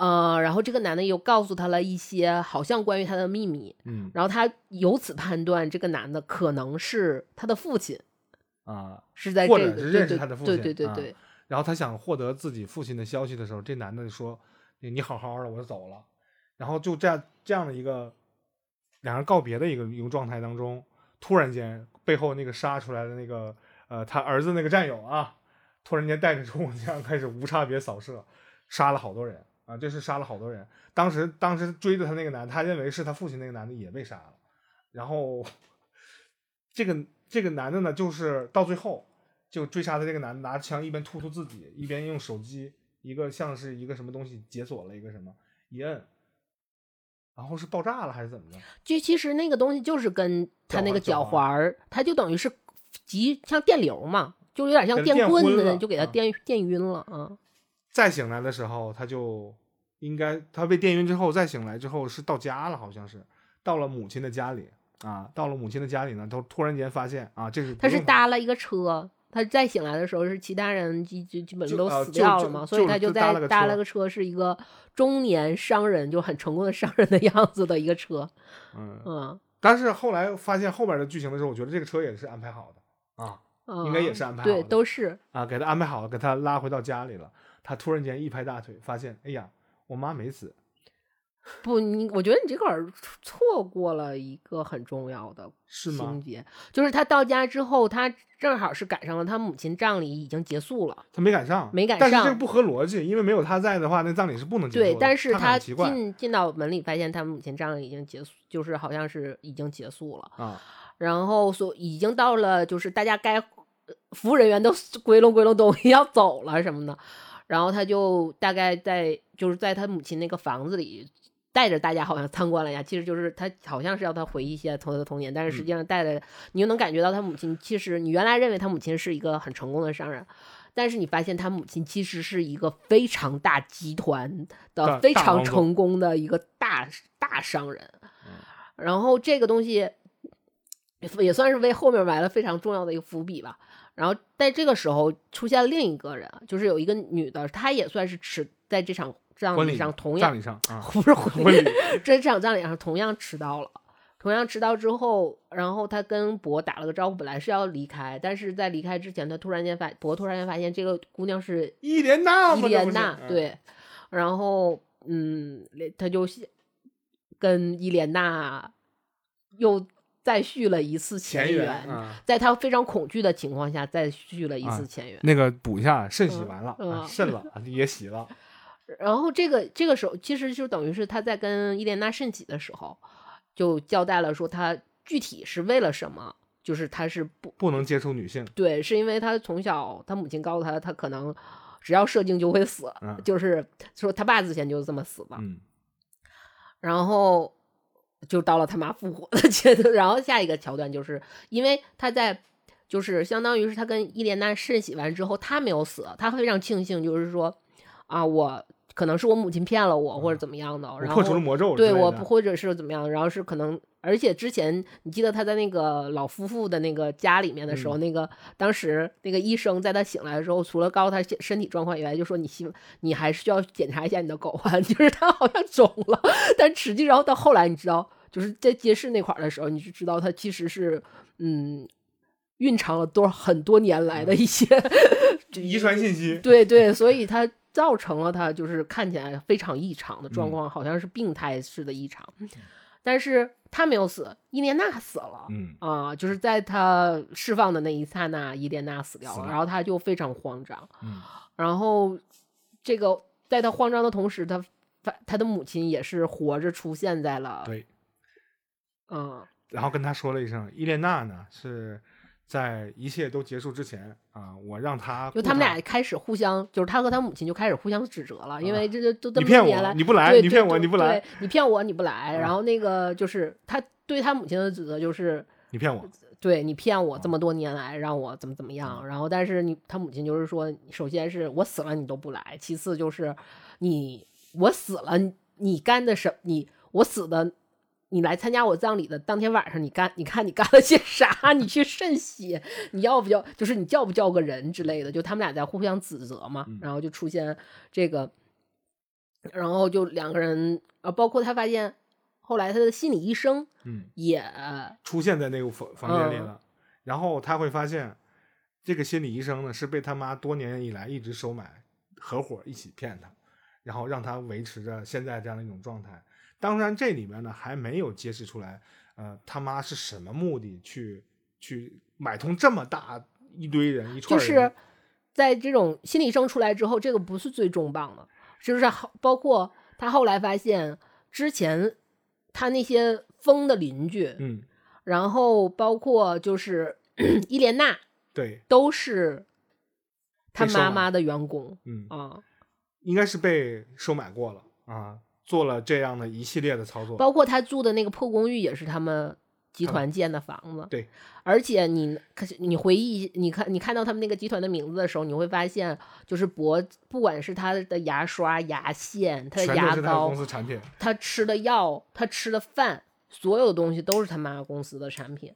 呃，然后这个男的又告诉他了一些好像关于他的秘密，嗯，然后他由此判断这个男的可能是他的父亲，啊，是在或者是认识他的父亲，对对对对。然后他想获得自己父亲的消息的时候，这男的说：“你好好的，我就走了。”然后就这样这样的一个两人告别的一个一个状态当中，突然间背后那个杀出来的那个呃他儿子那个战友啊，突然间带着冲锋枪开始无差别扫射，杀了好多人。啊，这是杀了好多人。当时，当时追着他那个男，他认为是他父亲那个男的也被杀了。然后这个这个男的呢，就是到最后就追杀的这个男的拿枪一边突突自己，一边用手机一个像是一个什么东西解锁了一个什么一摁，然后是爆炸了还是怎么的？就其实那个东西就是跟他那个脚脚环儿，它就等于是急像电流嘛，就有点像电棍子，就给他啊电电晕了啊。再醒来的时候，他就应该他被电晕之后再醒来之后是到家了，好像是到了母亲的家里啊，到了母亲的家里呢，他突然间发现啊，这是他是搭了一个车，他再醒来的时候是其他人基基基本就都死掉了嘛，所以他就在搭了个车是一个中年商人，就很成功的 商人的样子的一个车，嗯，嗯但是后来发现后边的剧情的时候，我觉得这个车也是安排好的啊嗯，应该也是安排好对，都是啊，给他安排好了，给他拉回到家里了。他突然间一拍大腿，发现哎呀，我妈没死，不，你我觉得你这块儿错过了一个很重要的是吗情？节，就是他到家之后，他正好是赶上了他母亲葬礼已经结束了。他没赶上，没赶但是这个不合逻辑，因为没有他在的话，那葬礼是不能结束的。对，但是他进进到门里，发现他母亲葬礼已经结束，就是好像是已经结束了。啊，然后所已经到了，就是大家该呃服务人员都 归拢归拢东西 要走了什么的，然后他就大概在就是在他母亲那个房子里。带着大家好像参观了一下，其实就是他好像是要他回忆一些他的童年，但是实际上带着你就能感觉到他母亲其实你原来认为他母亲是一个很成功的商人，但是你发现他母亲其实是一个非常大集团的非常成功的一个大大商人，然后这个东西也算是为后面埋了非常重要的一个伏笔吧。然后在这个时候出现了另一个人，就是有一个女的，她也算是迟在这场葬婚礼礼上同样葬礼上啊，不是婚婚礼这场葬礼上同样迟到了。同样迟到之后，然后他跟博打了个招呼，本来是要离开，但是在离开之前，他突然间发博突然间发现这个姑娘是伊莲娜，伊莲娜，嗯对，然后嗯，他就跟伊莲娜又再续了一次前缘，啊，在他非常恐惧的情况下再续了一啊次前缘。那个补一下，肾洗完了，肾了也洗了，然后这个这个时候，其实就等于是他在跟伊莲娜肾洗的时候，就交代了说他具体是为了什么，就是他是不不能接触女性，对，是因为他从小他母亲告诉他，他可能只要射精就会死，嗯就是说他爸之前就是这么死的。嗯然后就到了他妈复活的阶段，然后下一个桥段就是因为他在。就是相当于是他跟伊莲娜肾洗完之后，他没有死，他非常庆幸，就是说，啊，我可能是我母亲骗了我，或者怎么样的，然后破除了魔咒之类的，对我或者是怎么样，然后是可能，而且之前你记得他在那个老夫妇的那个家里面的时候，那个当时那个医生在他醒来的时候，除了告诉他身身体状况以外，就说你希你还是要检查一下你的睾丸，就是他好像肿了，但实际上到后来你知道，就是在揭示那块儿的时候，你就知道他其实是嗯。蕴藏了多很多年来的一些 遗传信息，对对，所以它造成了他就是看起来非常异常的状况，好像是病态式的异常。但是他没有死，伊莲娜死了。嗯啊、就是在他释放的那一刹那，伊莲娜死掉了，了然后他就非常慌张。嗯然后这个在他慌张的同时，他发他的母亲也是活着出现在了，对，嗯，然后跟他说了一声，伊莲娜呢是在一切都结束之前啊，我让他就他们俩开始互相，就是他和他母亲就开始互相指责了，因为这这都这啊你骗么多年来我，你不来，你骗我，你不来，你骗我，你不来。然啊后那个就是他对他母亲的指责就是，你骗我，对你骗我这啊么多年来让我怎么怎么样。然后但是你他母亲就是说，首先是我死了你都不来，其次就是你我死了你你干的什你我死的。你来参加我葬礼的当天晚上，你干，你看你干了些啥？你去渗血，你要不要？就是你叫不叫个人之类的？就他们俩在互相指责嘛，嗯然后就出现这个，然后就两个人啊，包括他发现后来他的心理医生嗯，也出现在那个房房间里嗯了，然后他会发现，这个心理医生呢是被他妈多年以来一直收买，合伙一起骗他，然后让他维持着现在这样的一种状态。当然，这里面呢还没有揭示出来，呃，他妈是什么目的去去买通这么大一堆人一就串人，是在这种心理医生出来之后，这个不是最重磅的，就是好包括他后来发现之前他那些疯的邻居，嗯然后包括就是 伊莲娜对，都是他妈妈的员工嗯，啊，应该是被收买过了啊，做了这样的一系列的操作。包括他住的那个破公寓也是他们集团建的房子。对，而且你可是你回忆，你看你看到他们那个集团的名字的时候，你会发现，就是博，不管是他的牙刷、牙线、他的牙膏他公，司产品。他吃的药，他吃的饭，所有的东西都是他妈公司的产品。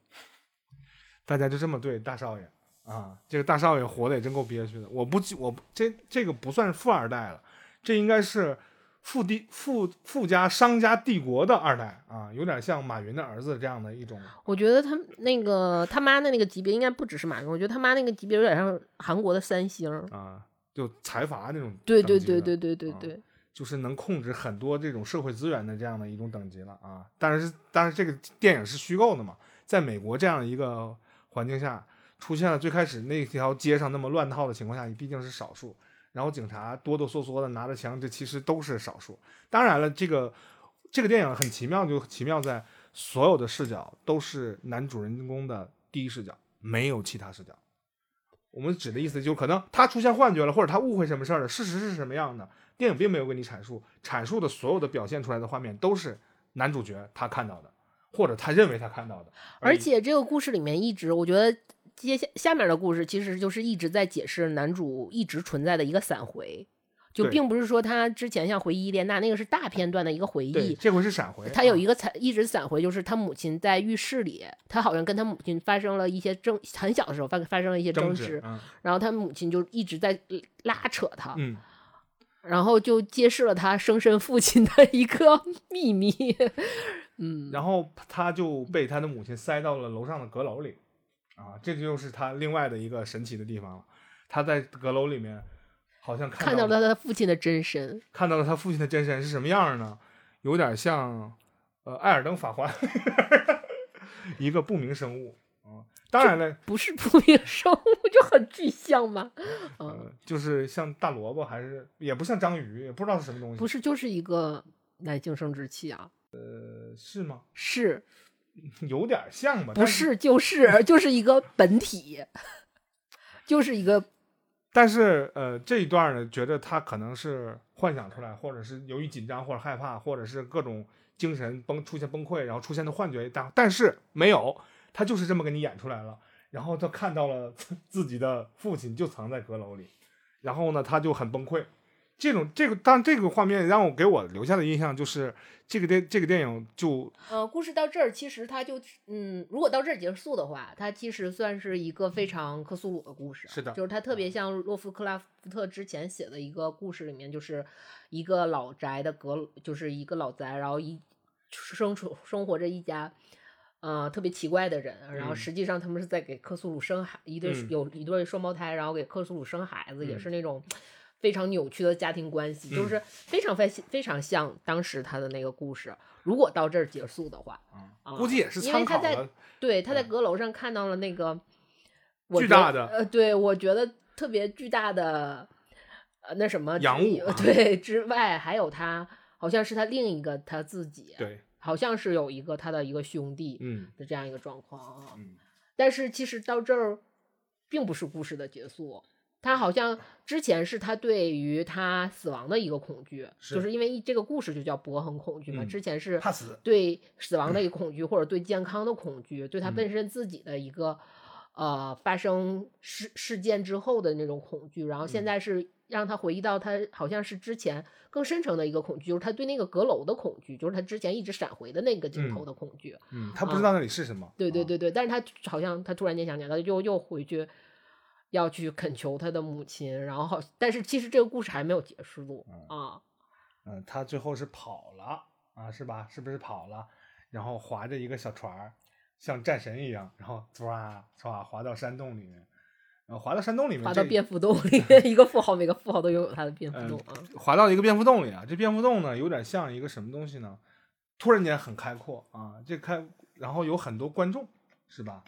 大家就这么对大少爷啊，这个大少爷活的也真够憋屈的。我不记，我不这这个不算是富二代了，这应该是富帝富富家商家帝国的二代啊，有点像马云的儿子这样的一种。我觉得他那个他妈的那个级别应该不只是马云，我觉得他妈那个级别有点像韩国的三星。啊，就财阀那种对对对对对对啊对，就是能控制很多这种社会资源的这样的一种等级了啊。但是，但是这个电影是虚构的嘛，在美国这样一个环境下，出现了最开始那条街上那么乱套的情况下，你毕竟是少数。然后警察哆哆嗦嗦的拿着枪，这其实都是少数。当然了，这个这个电影很奇妙，就奇妙在所有的视角都是男主人公的第一视角，没有其他视角。我们指的意思就可能他出现幻觉了，或者他误会什么事儿了，事实是什么样的，电影并没有给你阐述，阐述的所有的表现出来的画面都是男主角他看到的，或者他认为他看到的，而且这个故事里面一直，我觉得接下下面的故事其实就是一直在解释男主一直存在的一个闪回，就并不是说他之前像回忆伊莲娜那个是大片段的一个回忆，这回是闪回，他有啊一个闪一直闪回，就是他母亲在浴室里，他好像跟他母亲发生了一些争，很小的时候发发生了一些争争执，，执嗯。然后他母亲就一直在拉扯他，嗯，然后就揭示了他生身父亲的一个秘密。嗯，然后他就被他的母亲塞到了楼上的阁楼里，啊，这就是他另外的一个神奇的地方了。他在阁楼里面好像看到到了他父亲的真身。看到了他父亲的真身是什么样儿呢？有点像呃《艾尔登法环 》一个不明生物啊、当然了，不是不明生物，就很具象嘛。嗯，呃，就是像大萝卜，还是也不像章鱼，也不知道是什么东西。不是，就是一个男性生殖器啊。呃，是吗？是 有点像吧？不是就是 就是一个本体，就是一个但是呃，这一段呢，觉得他可能是幻想出来，或者是由于紧张或者害怕，或者是各种精神崩出现崩溃，然后出现的幻觉。但但是没有，他就是这么给你演出来了。然后他看到了自 自己的父亲就藏在阁楼里，然后呢，他就很崩溃。这种这个，但这个画面让我给我留下的印象就是，这个电这个电影就呃，故事到这儿，其实它就嗯，如果到这儿结束的话，它其实算是一个非常克苏鲁的故事。是的就是它特别像洛夫克拉夫特之前写的一个故事里面，就是一个老宅的阁，就是一个老宅，然后一生活生活着一家。呃，特别奇怪的人，然后嗯实际上他们是在给克苏鲁生孩，一对嗯有一对双胞胎，然后给克苏鲁生孩子，也嗯是那种非常扭曲的家庭关系，就嗯是非常非非常像当时他的那个故事。如果到这儿结束的话，啊估计也是因为他在参考了对，他在阁楼上看到了那个我巨大的呃，对我觉得特别巨大的呃那什么洋物啊对之外，还有他好像是他另一个他自己，对，好像是有一个他的一个兄弟嗯的这样一个状况啊。嗯但是其实到这儿，并不是故事的结束。他好像之前是他对于他死亡的一个恐惧，是就是因为这个故事就叫博恒恐惧嘛。嗯之前是怕死对死亡的一个 恐惧，或者对健康的恐惧，对他嗯本身自己的一个、呃发生事事件之后的那种恐惧。然后现嗯在是让他回忆到他好像是之前更深层的一个恐惧，就是他对那个阁楼的恐惧，就是他之前一直闪回的那个镜头嗯的恐惧。嗯，他不知道那里是什么。啊对对对对，但是他好像他突然间想起来，他又又回去要去恳求他的母亲，然后，但是其实这个故事还没有结束啊。嗯，他最后是跑了啊，是吧？是不是跑了？然后划着一个小船儿，像战神一样，然后唰唰划到山洞里面，然后滑到山洞里面，这滑到蝙蝠洞里面，一个富豪，每个富豪都拥有他的蝙蝠嗯洞啊。滑到一个蝙蝠洞里啊。这蝙蝠洞呢，有点像一个什么东西呢？突然间很开阔啊，这开，然后有很多观众，是吧？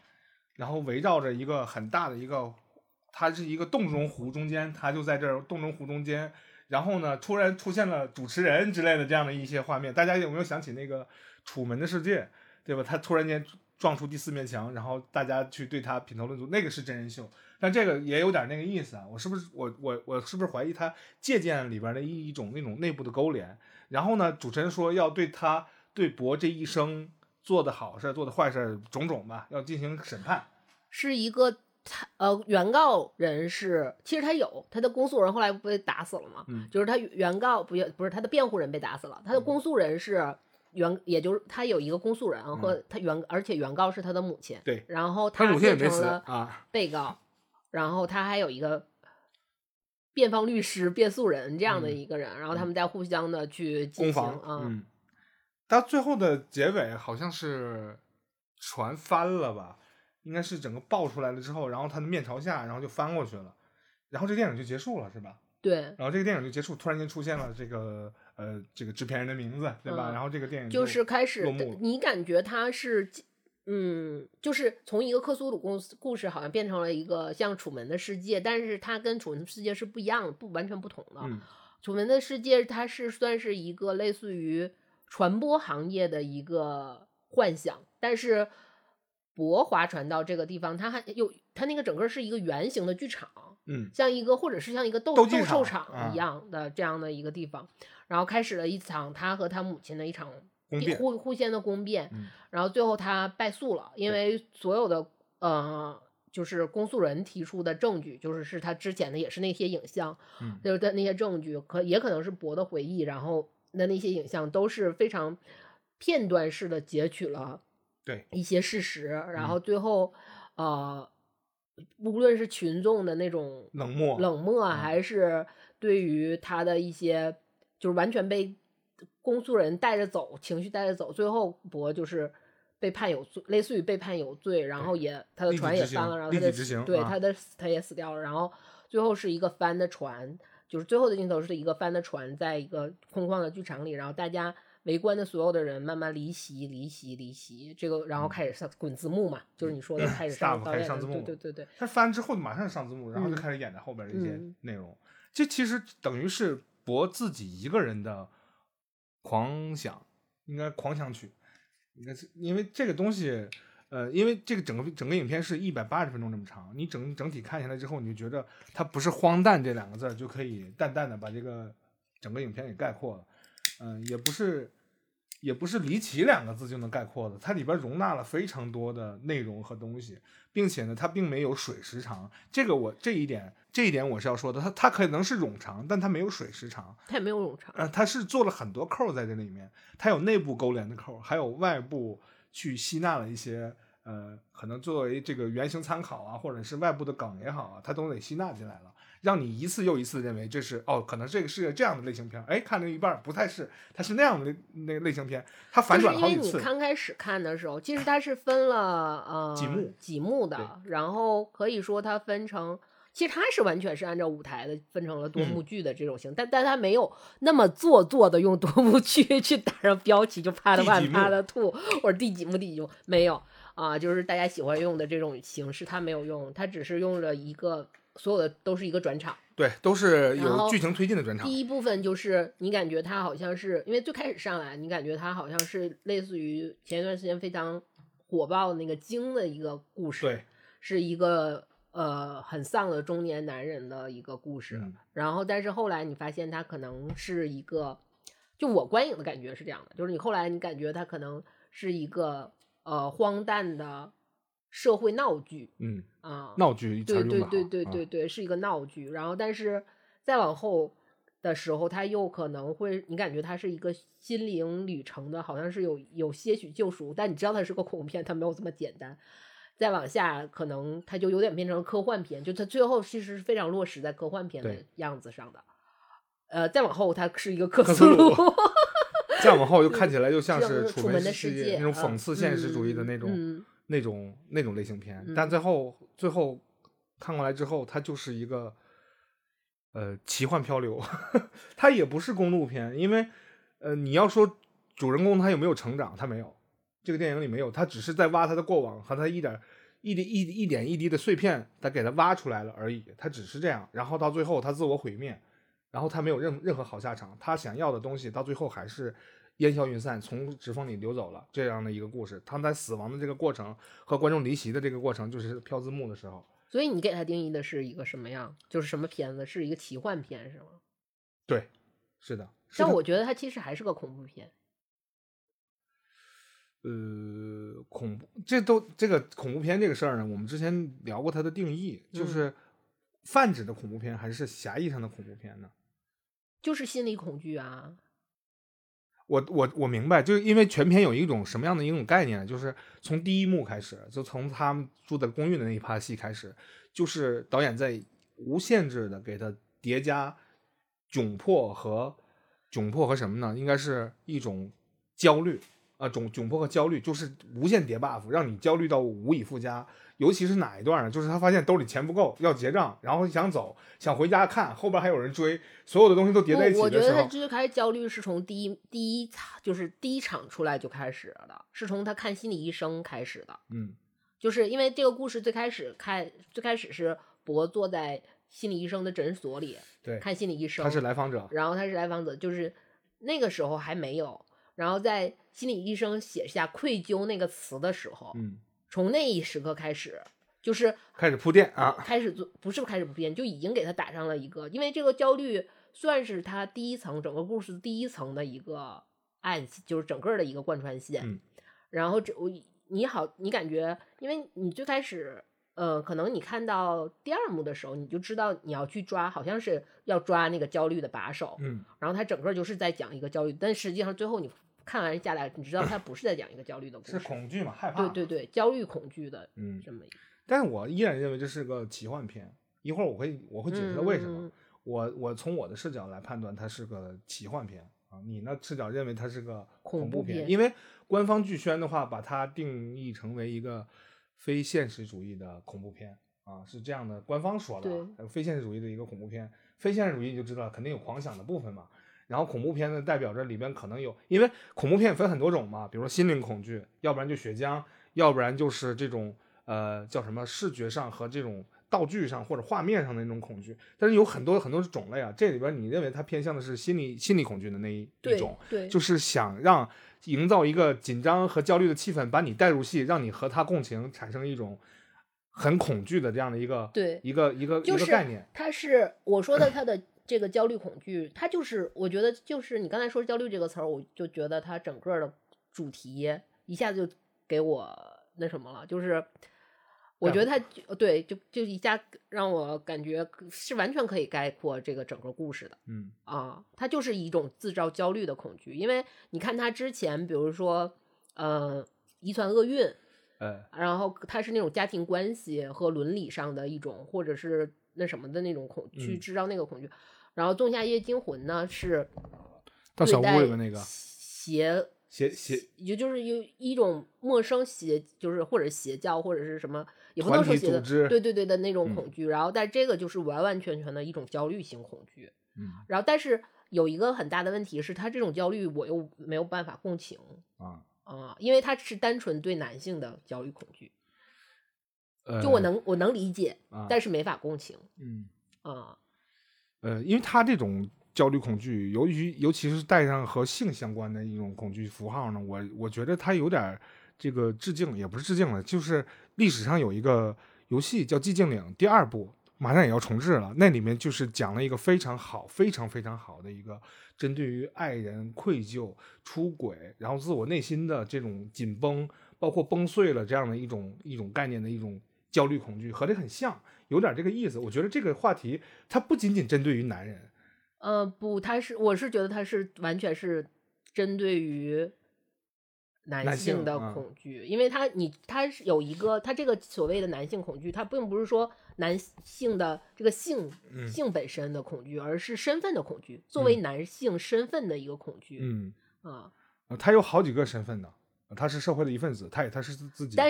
然后围绕着一个很大的一个，它是一个洞中湖中间，它就在这儿洞中湖中间。然后呢，突然出现了主持人之类的这样的一些画面，大家有没有想起那个《楚门的世界》，对吧？他突然间撞出第四面墙，然后大家去对他品头论足，那个是真人秀。但这个也有点那个意思啊，我是不是我我我是不是怀疑他借鉴里边的一一种那种内部的勾连？然后呢，主持人说要对他对博这一生做的好事、做的坏事种种吧，要进行审判。是一个他呃，原告人是其实他有他的公诉人后来不被打死了吗？嗯就是他原告不不是他的辩护人被打死了，他的公诉人是原，也就是他有一个公诉人和他原，而且原告是他的母亲。对，然后他母亲也没死变成了啊。被告，然后他还有一个辩方律师、辩诉人这样的嗯一个人，然后他们在互相的去进行攻防，啊，嗯，到最后的结尾好像是船翻了吧，应该是整个爆出来了之后，然后他的面朝下，然后就翻过去了，然后这电影就结束了，是吧？对，然后这个电影就结束，突然间出现了这个呃这个制片人的名字，对吧？嗯然后这个电影就是开始你感觉他是。嗯，就是从一个克苏鲁故事故事，好像变成了一个像楚门的世界，但是它跟楚门的世界是不一样的，不完全不同的。嗯楚门的世界，它是算是一个类似于传播行业的一个幻想，但是博划船到这个地方，它还有它那个整个是一个圆形的剧场，嗯像一个或者是像一个斗斗技兽场一样的这样的一个地方，然后开始了一场他和他母亲的一场互互相的攻辩，嗯然后最后他败诉了，因为所有的呃。就是公诉人提出的证据，就是是他之前的也是那些影像，嗯就是的那些证据，可也可能是博的回忆，然后的那些影像都是非常片段式的截取了对。一些事实，然嗯。后最后呃，无论是群众的那种冷漠冷漠，嗯还是对于他的一些就是完全被公诉人带着走，情绪带着走，最后博就是。被判有罪，类似于被判有罪，然后也他的船也翻了，然后他的对他的他也死掉了，然后最后是一个翻的船，就是最后的镜头是一个翻的船，在一个空旷的剧场里，然后大家围观的所有的人慢慢离席，离席，离席，这个然后开始上滚字幕嘛，就是你说的开始上导演的，开始上字幕对对对对，他翻之后马上上字幕，然后就嗯开始演的后边的一些嗯内容。这其实等于是博自己一个人的狂想，应该狂想曲，应该是因为这个东西，呃，因为这个整个整个影片是一百八十分钟这么长，你整整体看下来之后，你就觉得它不是荒诞这两个字儿就可以淡淡的把这个整个影片给概括了，嗯、也不是。也不是离奇两个字就能概括的，它里边容纳了非常多的内容和东西，并且呢，它并没有水时长。这个我这一点，这一点我是要说的。它它可能是冗长，但它没有水时长。它也没有冗长，呃，它是做了很多扣儿在这里面，它有内部勾连的扣儿，还有外部去吸纳了一些呃，可能作为这个原型参考啊，或者是外部的梗也好啊，它都得吸纳进来了，让你一次又一次认为这是哦，可能这个是个这样的类型片儿，哎，看了一半儿不太是，它是那样的类那个类型片，它反就是因为你转好几次。刚开始看的时候，其实它是分了呃几幕几幕的，然后可以说它分成。其实它是完全是按照舞台的分成了多嗯幕剧的这种型，但但它没有那么做作的用多幕剧去 打上标题，就啪的万第几幕啪的吐，或者第几幕第几幕没有啊，就是大家喜欢用的这种形式，它没有用，它只是用了一个所有的都是一个转场。对，都是有剧情推进的转场。第一部分就是你感觉它好像是因为最开始上来，你感觉它好像是类似于前一段时间非常火爆的那个《鲸》的一个故事，对，是一个呃很丧的中年男人的一个故事。嗯然后，但是后来你发现它可能是一个，就我观影的感觉是这样的，就是你后来你感觉它可能是一个呃荒诞的社会闹剧嗯，啊，闹剧对对对对对对，是一个闹剧。然后，但是再往后的时候，他又可能会，你感觉他是一个心灵旅程的，好像是有有些许救赎，但你知道它是个恐怖片，它没有这么简单。再往下，可能它就有点变成科幻片，就它最后其实是非常落实在科幻片的样子上的。呃，再往后，它是一个克克苏苏鲁鲁，再往后就看 起来就像是是楚楚门的世世界那种讽嗯刺现实主义的那种、嗯那种那种类型片，嗯。但最后最后看过来之后，它就是一个呃奇幻漂流，它也不是公路片，因为呃你要说主人公他有没有成长，他没有，这个电影里没有，他只是在挖他的过往和他一点一滴一一点一滴的碎片，他给他挖出来了而已，他只是这样，然后到最后他自我毁灭，然后他没有任任何好下场，他想要的东西到最后还是烟消云散，从指缝里流走了这样的一个故事。他在死亡的这个过程和观众离席的这个过程，就是飘字幕的时候。所以你给他定义的是一个什么样？就是什么片子？是一个奇幻片是吗？对，是的。但我觉得它其实还是个恐怖片。呃，恐怖这都这个恐怖片这个事儿呢，我们之前聊过它的定义，就是泛指的恐怖片还是狭义上的恐怖片呢？就是心理恐惧啊。我我我明白，就是因为全片有一种什么样的一种概念，就是从第一幕开始，就从他们住在公寓的那一趴戏开始，就是导演在无限制的给他叠加窘迫和窘迫和什么呢？应该是一种焦虑啊，窘窘迫和焦虑，就是无限叠 buff，让你焦虑到无以复加。尤其是哪一段呢？就是他发现兜里钱不够，要结账，然后想走，想回家看后边还有人追，所有的东西都叠在一起我觉的时候，得他最开始焦虑是从第一第一场就是第一场出来就开始了，是从他看心理医生开始的。嗯，就是因为这个故事最开始开最开始是博坐在心理医生的诊所里对，看心理医生，他是来访者，然后他是来访者，就是那个时候还没有，然后在心理医生写下愧疚那个词的时候，嗯，从那一时刻开始，就是开始铺垫啊，开始做不是开始铺垫，就已经给他打上了一个，因为这个焦虑算是他第一层整个故事第一层的一个暗，就是整个的一个贯穿线。嗯然后这我你好，你感觉，因为你最开始。呃，可能你看到第二幕的时候，你就知道你要去抓，好像是要抓那个焦虑的把手。嗯，然后他整个就是在讲一个焦虑，但实际上最后你看完下来，你知道他不是在讲一个焦虑的故事，是恐惧嘛，害怕。对对对，焦虑恐惧的，嗯，这么一个。但是我依然认为这是个奇幻片。一会儿我会我会解释它为什么。嗯我我从我的视角来判断它是个奇幻片啊，你呢视角认为它是个恐怖怖片因为官方剧宣的话，把它定义成为一个非现实主义的恐怖片啊，是这样的，官方说的啊，非现实主义的一个恐怖片。非现实主义你就知道肯定有狂想的部分嘛。然后恐怖片呢，代表着里边可能有，因为恐怖片分很多种嘛，比如说心灵恐惧，要不然就血浆，要不然就是这种呃叫什么视觉上和这种道具上或者画面上的那种恐惧。但是有很多很多种类啊，这里边你认为它偏向的是心理心理恐惧的那一一种，对，就是想让营造一个紧张和焦虑的气氛，把你带入戏，让你和他共情，产生一种很恐惧的这样的一个对一个一个、就是一个概念。它是我说的它的这个焦虑恐惧，它就是我觉得就是你刚才说焦虑这个词儿，我就觉得它整个的主题一下子就给我那什么了，就是我觉得它对就就一下让我感觉是完全可以概括这个整个故事的。嗯啊，它就是一种制造焦虑的恐惧，因为你看他之前，比如说，呃，遗传厄运，呃，然后他是那种家庭关系和伦理上的一种，或者是那什么的那种恐去嗯制造那个恐惧。然后《仲夏夜惊魂》呢是到小屋对待里面那个邪，邪邪也就是有一种陌生邪，就是或者邪教或者是什么，也不能说邪的，对对对的那种嗯恐惧。然后但这个就是完完全全的一种焦虑型恐惧。嗯然后，但是有一个很大的问题是，他这种焦虑我又没有办法共情啊，啊、因为他是单纯对男性的焦虑恐惧，呃，就我能我能理解，啊，但是没法共情嗯啊、呃，呃因为他这种焦虑恐惧，由于尤其是带上和性相关的一种恐惧符号呢，我我觉得他有点这个致敬，也不是致敬了，就是历史上有一个游戏叫《寂静岭》第二部，马上也要重置了，那里面就是讲了一个非常好、非常非常好的一个针对于爱人愧疚、出轨，然后自我内心的这种紧绷，包括崩碎了这样的一种一种概念的一种焦虑恐惧，和这很像，有点这个意思。我觉得这个话题它不仅仅针对于男人，呃，不，他是我是觉得他是完全是针对于男男性性的嗯恐惧，因为他你他是有一个他这个所谓的男性恐惧，他并不是说男性的这个性嗯。性本身的恐惧，而是身份的恐惧，作为嗯。男性身份的一个恐惧嗯，啊。呃他有好几个身份呢，他是社会的一份子，他也他是自己，他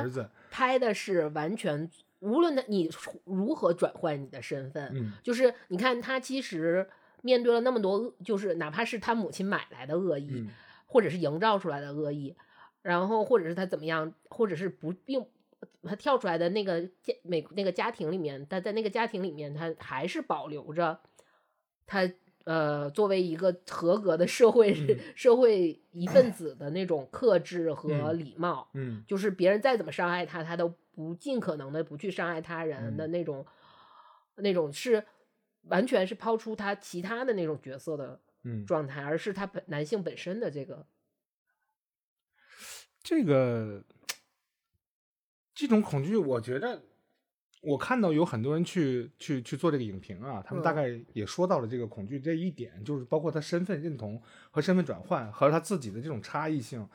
儿子，拍的是完全，无论他你如何转换你的身份，嗯。就是你看他其实面对了那么多恶，就是哪怕是他母亲买来的恶意，嗯。或者是营造出来的恶意，然后或者是他怎么样，或者是不并他跳出来的那个家美那个家庭里面，他在那个家庭里面，他还是保留着他呃，作为一个合格的社会、嗯。社会一份子的那种克制和嗯礼貌，嗯。就是别人再怎么伤害他，他都不尽可能的不去伤害他人的嗯。那种，那种是完全是抛出他其他的那种角色的嗯，状态，而是他本男性本身的这个，这个这种恐惧，我觉得我看到有很多人去去去做这个影评啊，他们大嗯。概也说到了这个恐惧这一点，就是包括他身份认同和身份转换和他自己的这种差异性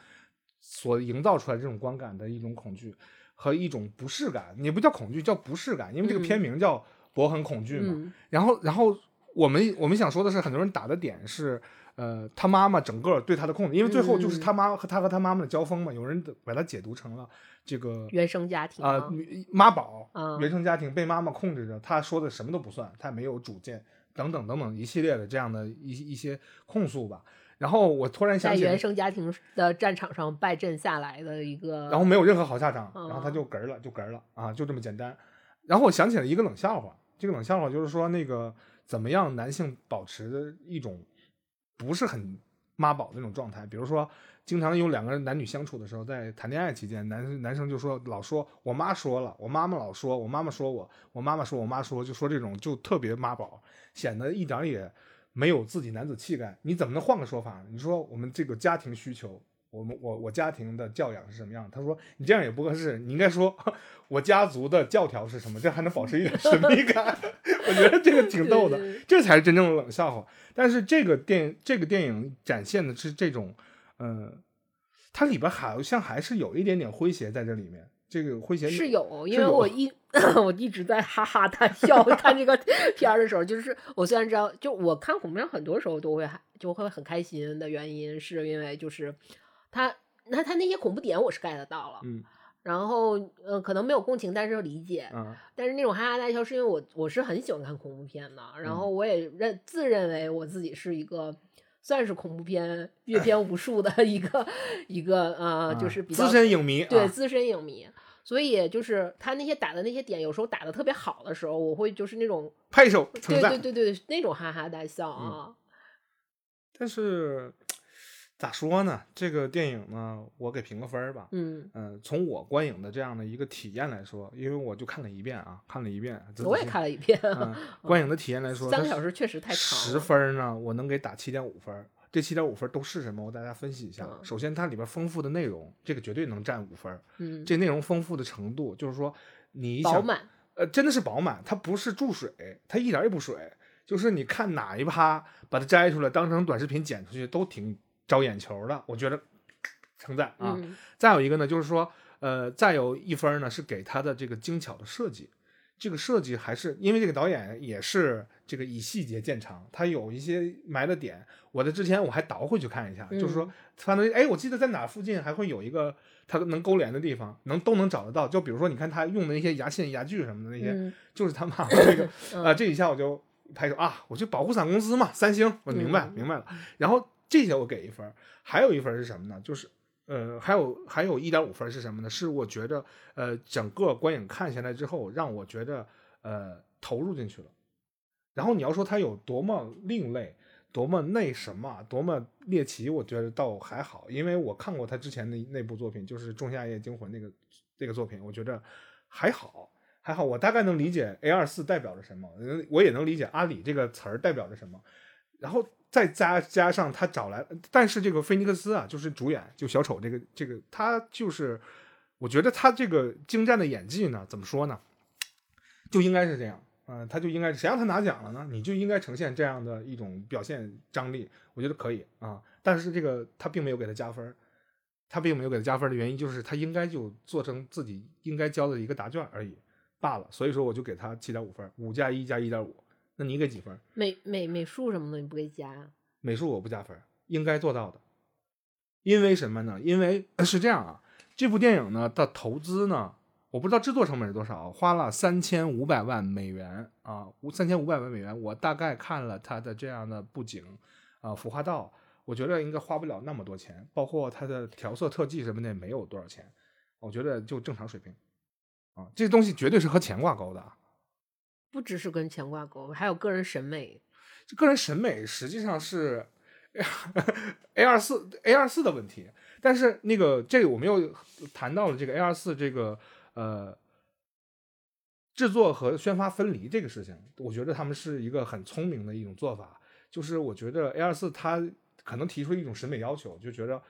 所营造出来这种观感的一种恐惧和一种不适感，也不叫恐惧，叫不适感，因为这个片嗯。名叫《博很恐惧》嘛。嗯。然后，然后我们我们想说的是，很多人打的点是，呃，他妈妈整个对他的控制，因为最后就是嗯他妈和他和他妈妈的交锋嘛，有人把它解读成了这个原生家庭啊、妈宝、啊原生家庭被妈妈控制着，他说的什么都不算，他没有主见，等等等等一系列的这样的一一些控诉吧。然后我突然想起在原，生家庭的战场上败阵下来的一个，然后没有任何好下场，嗯然后他就嗝儿了，就嗝儿了啊，就这么简单。然后我想起了一个冷笑话，这个冷笑话就是说那个怎么样男性保持的一种不是很妈宝那种状态，比如说经常有两个人男女相处的时候，在谈恋爱期间，男男生就说老说我妈说了，我妈妈老说，我妈妈说我，我妈妈说我妈说，就说这种就特别妈宝，显得一点也没有自己男子气概。你怎么能换个说法？你说我们这个家庭需求。我们我我家庭的教养是什么样？他说你这样也不合适，你应该说我家族的教条是什么，这还能保持一点神秘感。我觉得这个挺逗的，这才是真正的冷笑话。但是这个电这个电影展现的是这种，呃，它里边好像还是有一点点诙谐在这里面。这个诙谐是有，因为我一 我一直在哈哈大笑看这个片儿的时候，就是我虽然知道，就我看恐怖片很多时候都会还就会很开心的原因，是因为就是他那他那些恐怖点我是 get 到了，嗯然后呃可能没有共情，但是理解，嗯但是那种哈哈大笑是因为我我是很喜欢看恐怖片的，然后我也认自认为我自己是一个。算是恐怖片阅片无数的 一个一个呃，就啊是比较资深影迷，啊对资深影迷，所以就是他那些打的那些点，有时候打的特别好的时候，我会就是那种拍手对。对对对那种哈哈大笑啊。但是咋说呢？这个电影呢，我给评个分儿吧。嗯，嗯、从我观影的这样的一个体验来说，因为我就看了一遍啊，看了一遍，仔我也看了一遍，嗯，观影的体验来说，三个小时确实太长十了。分儿呢，我能给打七点五分儿。这七点五分儿都是什么？我大家分析一下。嗯首先，它里边丰富的内容，这个绝对能占五分儿。嗯，这内容丰富的程度，就是说你想，饱满。呃，真的是饱满，它不是注水，它一点儿也不水。就是你看哪一趴把它摘出来当成短视频剪出去，都挺招眼球的。我觉得称赞啊。嗯再有一个呢，就是说，呃，再有一分呢是给他的这个精巧的设计。这个设计还是因为这个导演也是这个以细节见长，他有一些埋的点，我在之前我还倒回去看一下，就是说嗯，反正哎，我记得在哪附近还会有一个他能勾连的地方，能都能找得到。就比如说，你看他用的那些牙线、牙具什么的那些，嗯就是他妈妈这个嗯啊，这一下我就拍手啊，我去保护伞公司嘛，三星，我明白、嗯明白了。然后这些我给一分，还有一分是什么呢？就是呃，还有还有一点五分是什么呢？是我觉得呃，整个观影看下来之后，让我觉得呃投入进去了。然后你要说它有多么另类，多么那什么，多么猎奇，我觉得倒还好，因为我看过他之前的那部作品，就是《仲夏夜惊魂》那个那个作品，我觉得还好。还好，我大概能理解 A 二四代表着什么，我也能理解阿里这个词儿代表着什么，然后再加加上他找来，但是这个菲尼克斯啊，就是主演，就小丑这个这个，他就是，我觉得他这个精湛的演技呢，怎么说呢，就应该是这样，嗯、他就应该谁让他拿奖了呢？你就应该呈现这样的一种表现张力，我觉得可以啊，但是这个他并没有给他加分，他并没有给他加分的原因就是他应该就做成自己应该交的一个答卷而已罢了，所以说我就给他七点五分，五加一加一点五，那你给几分？美美美术什么的你不给加？美术我不加分，应该做到的。因为什么呢？因为呃是这样啊，这部电影呢的投资呢，我不知道制作成本是多少，花了三千五百万美元啊，三千五百万美元。我大概看了它的这样的布景啊，服化道，我觉得应该花不了那么多钱，包括它的调色、特技什么的也没有多少钱，我觉得就正常水平啊。这东西绝对是和钱挂钩的啊。不只是跟钱挂钩，还有个人审美。个人审美实际上是 A 二四 A 二四的问题。但是那个这个我们又谈到了这个 A 二四这个呃制作和宣发分离这个事情，我觉得他们是一个很聪明的一种做法。就是我觉得 A 二四他可能提出一种审美要求，就觉得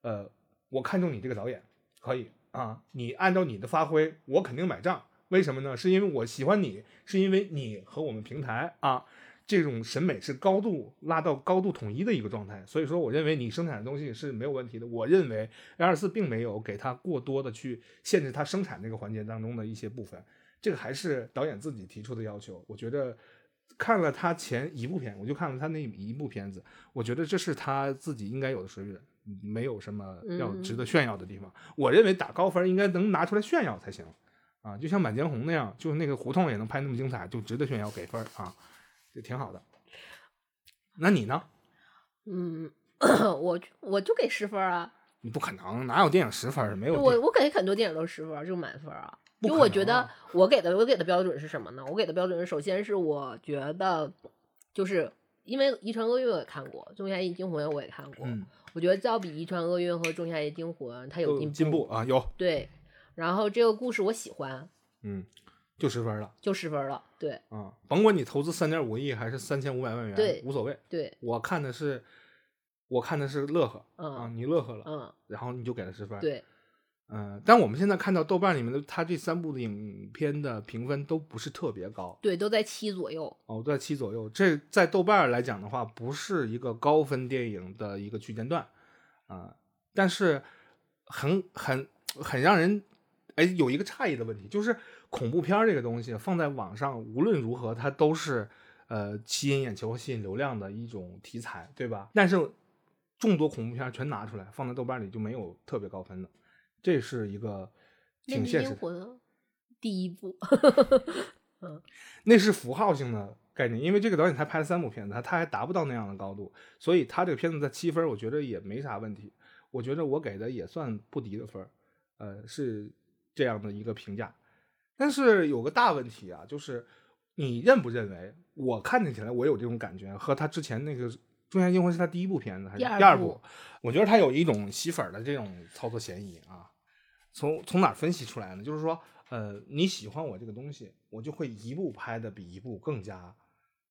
呃我看中你这个导演可以啊，你按照你的发挥，我肯定买账。为什么呢？是因为我喜欢你，是因为你和我们平台啊。这种审美是高度拉到高度统一的一个状态，所以说我认为你生产的东西是没有问题的。我认为 A 二四并没有给他过多的去限制他生产这个环节当中的一些部分，这个还是导演自己提出的要求。我觉得看了他前一部片，我就看了他那一部片子，我觉得这是他自己应该有的水准，没有什么要值得炫耀的地方。我认为打高分应该能拿出来炫耀才行啊，就像《满江红》那样，就是那个胡同也能拍那么精彩，就值得炫耀给分啊。就挺好的，那你呢？嗯，我我就给十分啊！你不可能，哪有电影十分？没有，我我给很多电影都十分，就满分啊！就我觉得我给的我给的标准是什么呢？我给的标准是，首先是我觉得，就是因为《遗传厄运》我也看过，《仲夏夜惊魂》我也看过，我觉得要比《遗传厄运》和《仲夏夜惊魂》它有进进步啊，有对。然后这个故事我喜欢，嗯。就十分了，就十分了，对，嗯，甭管你投资三点五亿还是三千五百万元，对，无所谓，对，我看的是，我看的是乐呵，啊，你乐呵了，嗯，然后你就给了十分，对，嗯，但我们现在看到豆瓣里面的它这三部的影片的评分都不是特别高，对，都在七左右，哦，都在七左右，这在豆瓣来讲的话，不是一个高分电影的一个区间段，啊，但是很很很让人，哎，有一个诧异的问题就是。恐怖片这个东西放在网上，无论如何它都是，呃，吸引眼球、吸引流量的一种题材，对吧？但是众多恐怖片全拿出来放在豆瓣里就没有特别高分的，这是一个挺现实的。第一部，嗯，那是符号性的概念，因为这个导演才拍了三部片子，他他还达不到那样的高度，所以他这个片子在七分，我觉得也没啥问题。我觉得我给的也算不低的分，呃，是这样的一个评价。但是有个大问题啊，就是你认不认为我看起来我有这种感觉，和他之前那个《仲夏惊魂》是他第一部片子还是第二部？我觉得他有一种吸粉的这种操作嫌疑啊。从从哪分析出来呢？就是说，呃，你喜欢我这个东西，我就会一步拍的比一步更加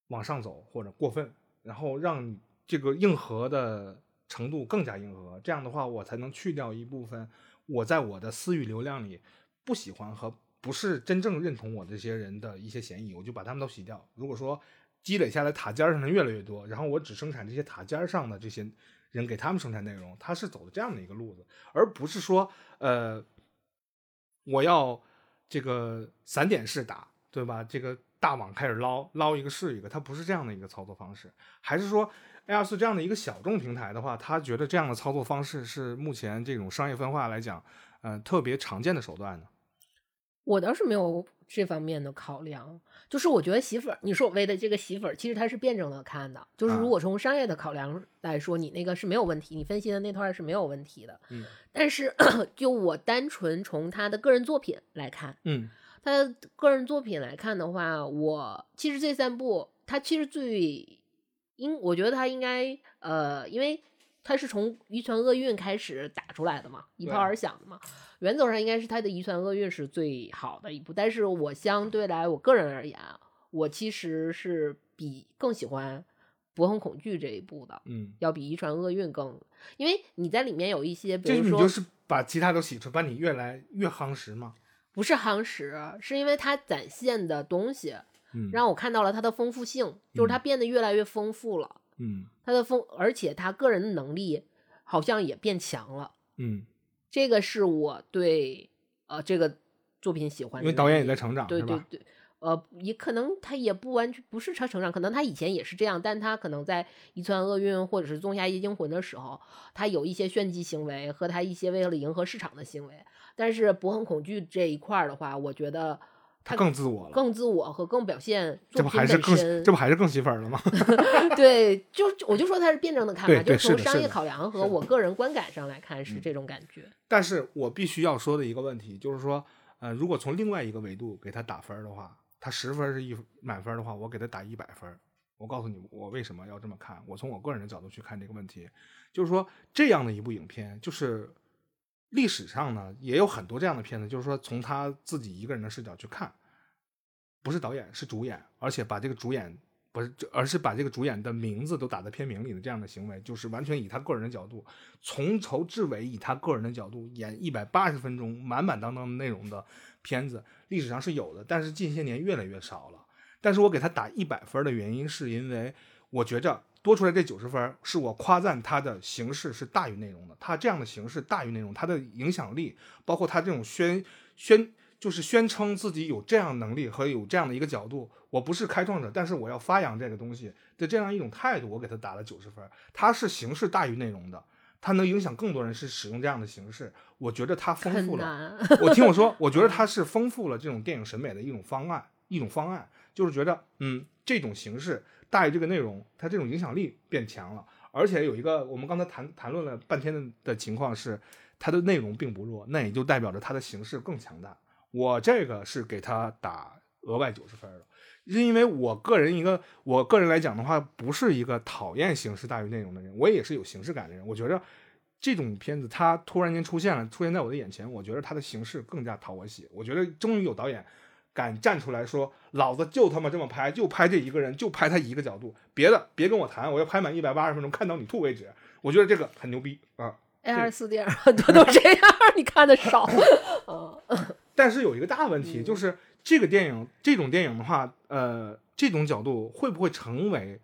往上走或者过分，然后让这个硬核的程度更加硬核。这样的话，我才能去掉一部分我在我的私域流量里不喜欢和。不是真正认同我这些人的一些嫌疑，我就把他们都洗掉。如果说积累下来塔尖上的越来越多，然后我只生产这些塔尖上的这些人给他们生产内容，他是走的这样的一个路子，而不是说呃我要这个散点式打，对吧？这个大网开始捞捞一个是一个，它不是这样的一个操作方式。还是说 A 二四这样的一个小众平台的话，他觉得这样的操作方式是目前这种商业分化来讲，呃特别常见的手段呢？我倒是没有这方面的考量，就是我觉得洗粉，你所谓的这个洗粉，其实它是辩证的看的，就是如果从商业的考量来说，你那个是没有问题，你分析的那段是没有问题的。嗯，但是 就我单纯从他的个人作品来看，嗯，他个人作品来看的话，我其实这三部他其实最应，我觉得他应该呃，因为他是从遗传厄运开始打出来的嘛，一炮而响的嘛。原则上应该是他的遗传厄运是最好的一部，但是我相对来我个人而言，我其实是比更喜欢博恒恐惧这一部的，嗯，要比遗传厄运更，因为你在里面有一些，比如说，你就是把其他都洗出，把你越来越夯实嘛？不是夯实，是因为它展现的东西，嗯，让我看到了它的丰富性，就是它变得越来越丰富了，嗯，它的风，而且他个人的能力好像也变强了，嗯。这个是我对呃这个作品喜欢，因为导演也在成长，对对对，呃，也可能他也不完全不是他成长，可能他以前也是这样，但他可能在《一传厄运》或者是《仲夏夜惊魂》的时候，他有一些炫技行为和他一些为了迎合市场的行为，但是《博恒恐惧》这一块的话，我觉得。他更自我了，更自我和更表现这不还是更这不还是更吸粉了吗？对，就我就说他是辩证的看法，就从商业考量和我个人观感上来看是这种感觉。但是我必须要说的一个问题就是说，呃，如果从另外一个维度给他打分的话，他十分是一满分的话，我给他打一百分，我告诉你，我为什么要这么看。我从我个人的角度去看这个问题，就是说这样的一部影片，就是历史上呢也有很多这样的片子，就是说从他自己一个人的视角去看，不是导演是主演，而且把这个主演不是，而是把这个主演的名字都打在片名里的这样的行为，就是完全以他个人的角度，从头至尾以他个人的角度演一百八十分钟满满当当的内容的片子，历史上是有的，但是近些年越来越少了。但是我给他打一百分的原因，是因为我觉着多出来这九十分，是我夸赞他的形式是大于内容的。他这样的形式大于内容，他的影响力，包括他这种宣宣，就是宣称自己有这样能力和有这样的一个角度。我不是开创者，但是我要发扬这个东西的这样一种态度，我给他打了九十分。他是形式大于内容的，他能影响更多人是使用这样的形式。我觉得他丰富了。我听我说，我觉得 他是丰富了这种电影审美的一种方案，一种方案。就是觉得，嗯，这种形式大于这个内容，它这种影响力变强了。而且有一个，我们刚才谈谈论了半天的的情况是，它的内容并不弱，那也就代表着它的形式更强大。我这个是给他打额外九十分的，是因为我个人一个，我个人来讲的话，不是一个讨厌形式大于内容的人，我也是有形式感的人。我觉得这种片子它突然间出现了，出现在我的眼前，我觉得它的形式更加讨我喜。我觉得终于有导演。敢站出来说，老子就他妈这么拍，就拍这一个人，就拍他一个角度，别的别跟我谈，我要拍满一百八十分钟，看到你吐为止。我觉得这个很牛逼啊！A 二四电影很多都这样，你看的少。但是有一个大问题，就是这个电影，这种电影的话，呃，这种角度会不会成为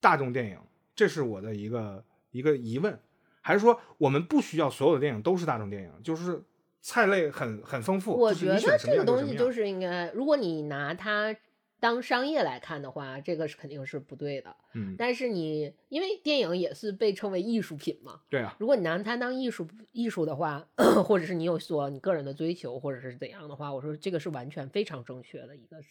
大众电影？这是我的一个一个疑问。还是说，我们不需要所有的电影都是大众电影？就是。菜类很很丰富，我觉得这个东西就是应该，如果你拿它当商业来看的话，这个是肯定是不对的。嗯，但是你因为电影也是被称为艺术品嘛，对啊。如果你拿它当艺术艺术的话，或者是你有所你个人的追求，或者是怎样的话，我说这个是完全非常正确的一个是。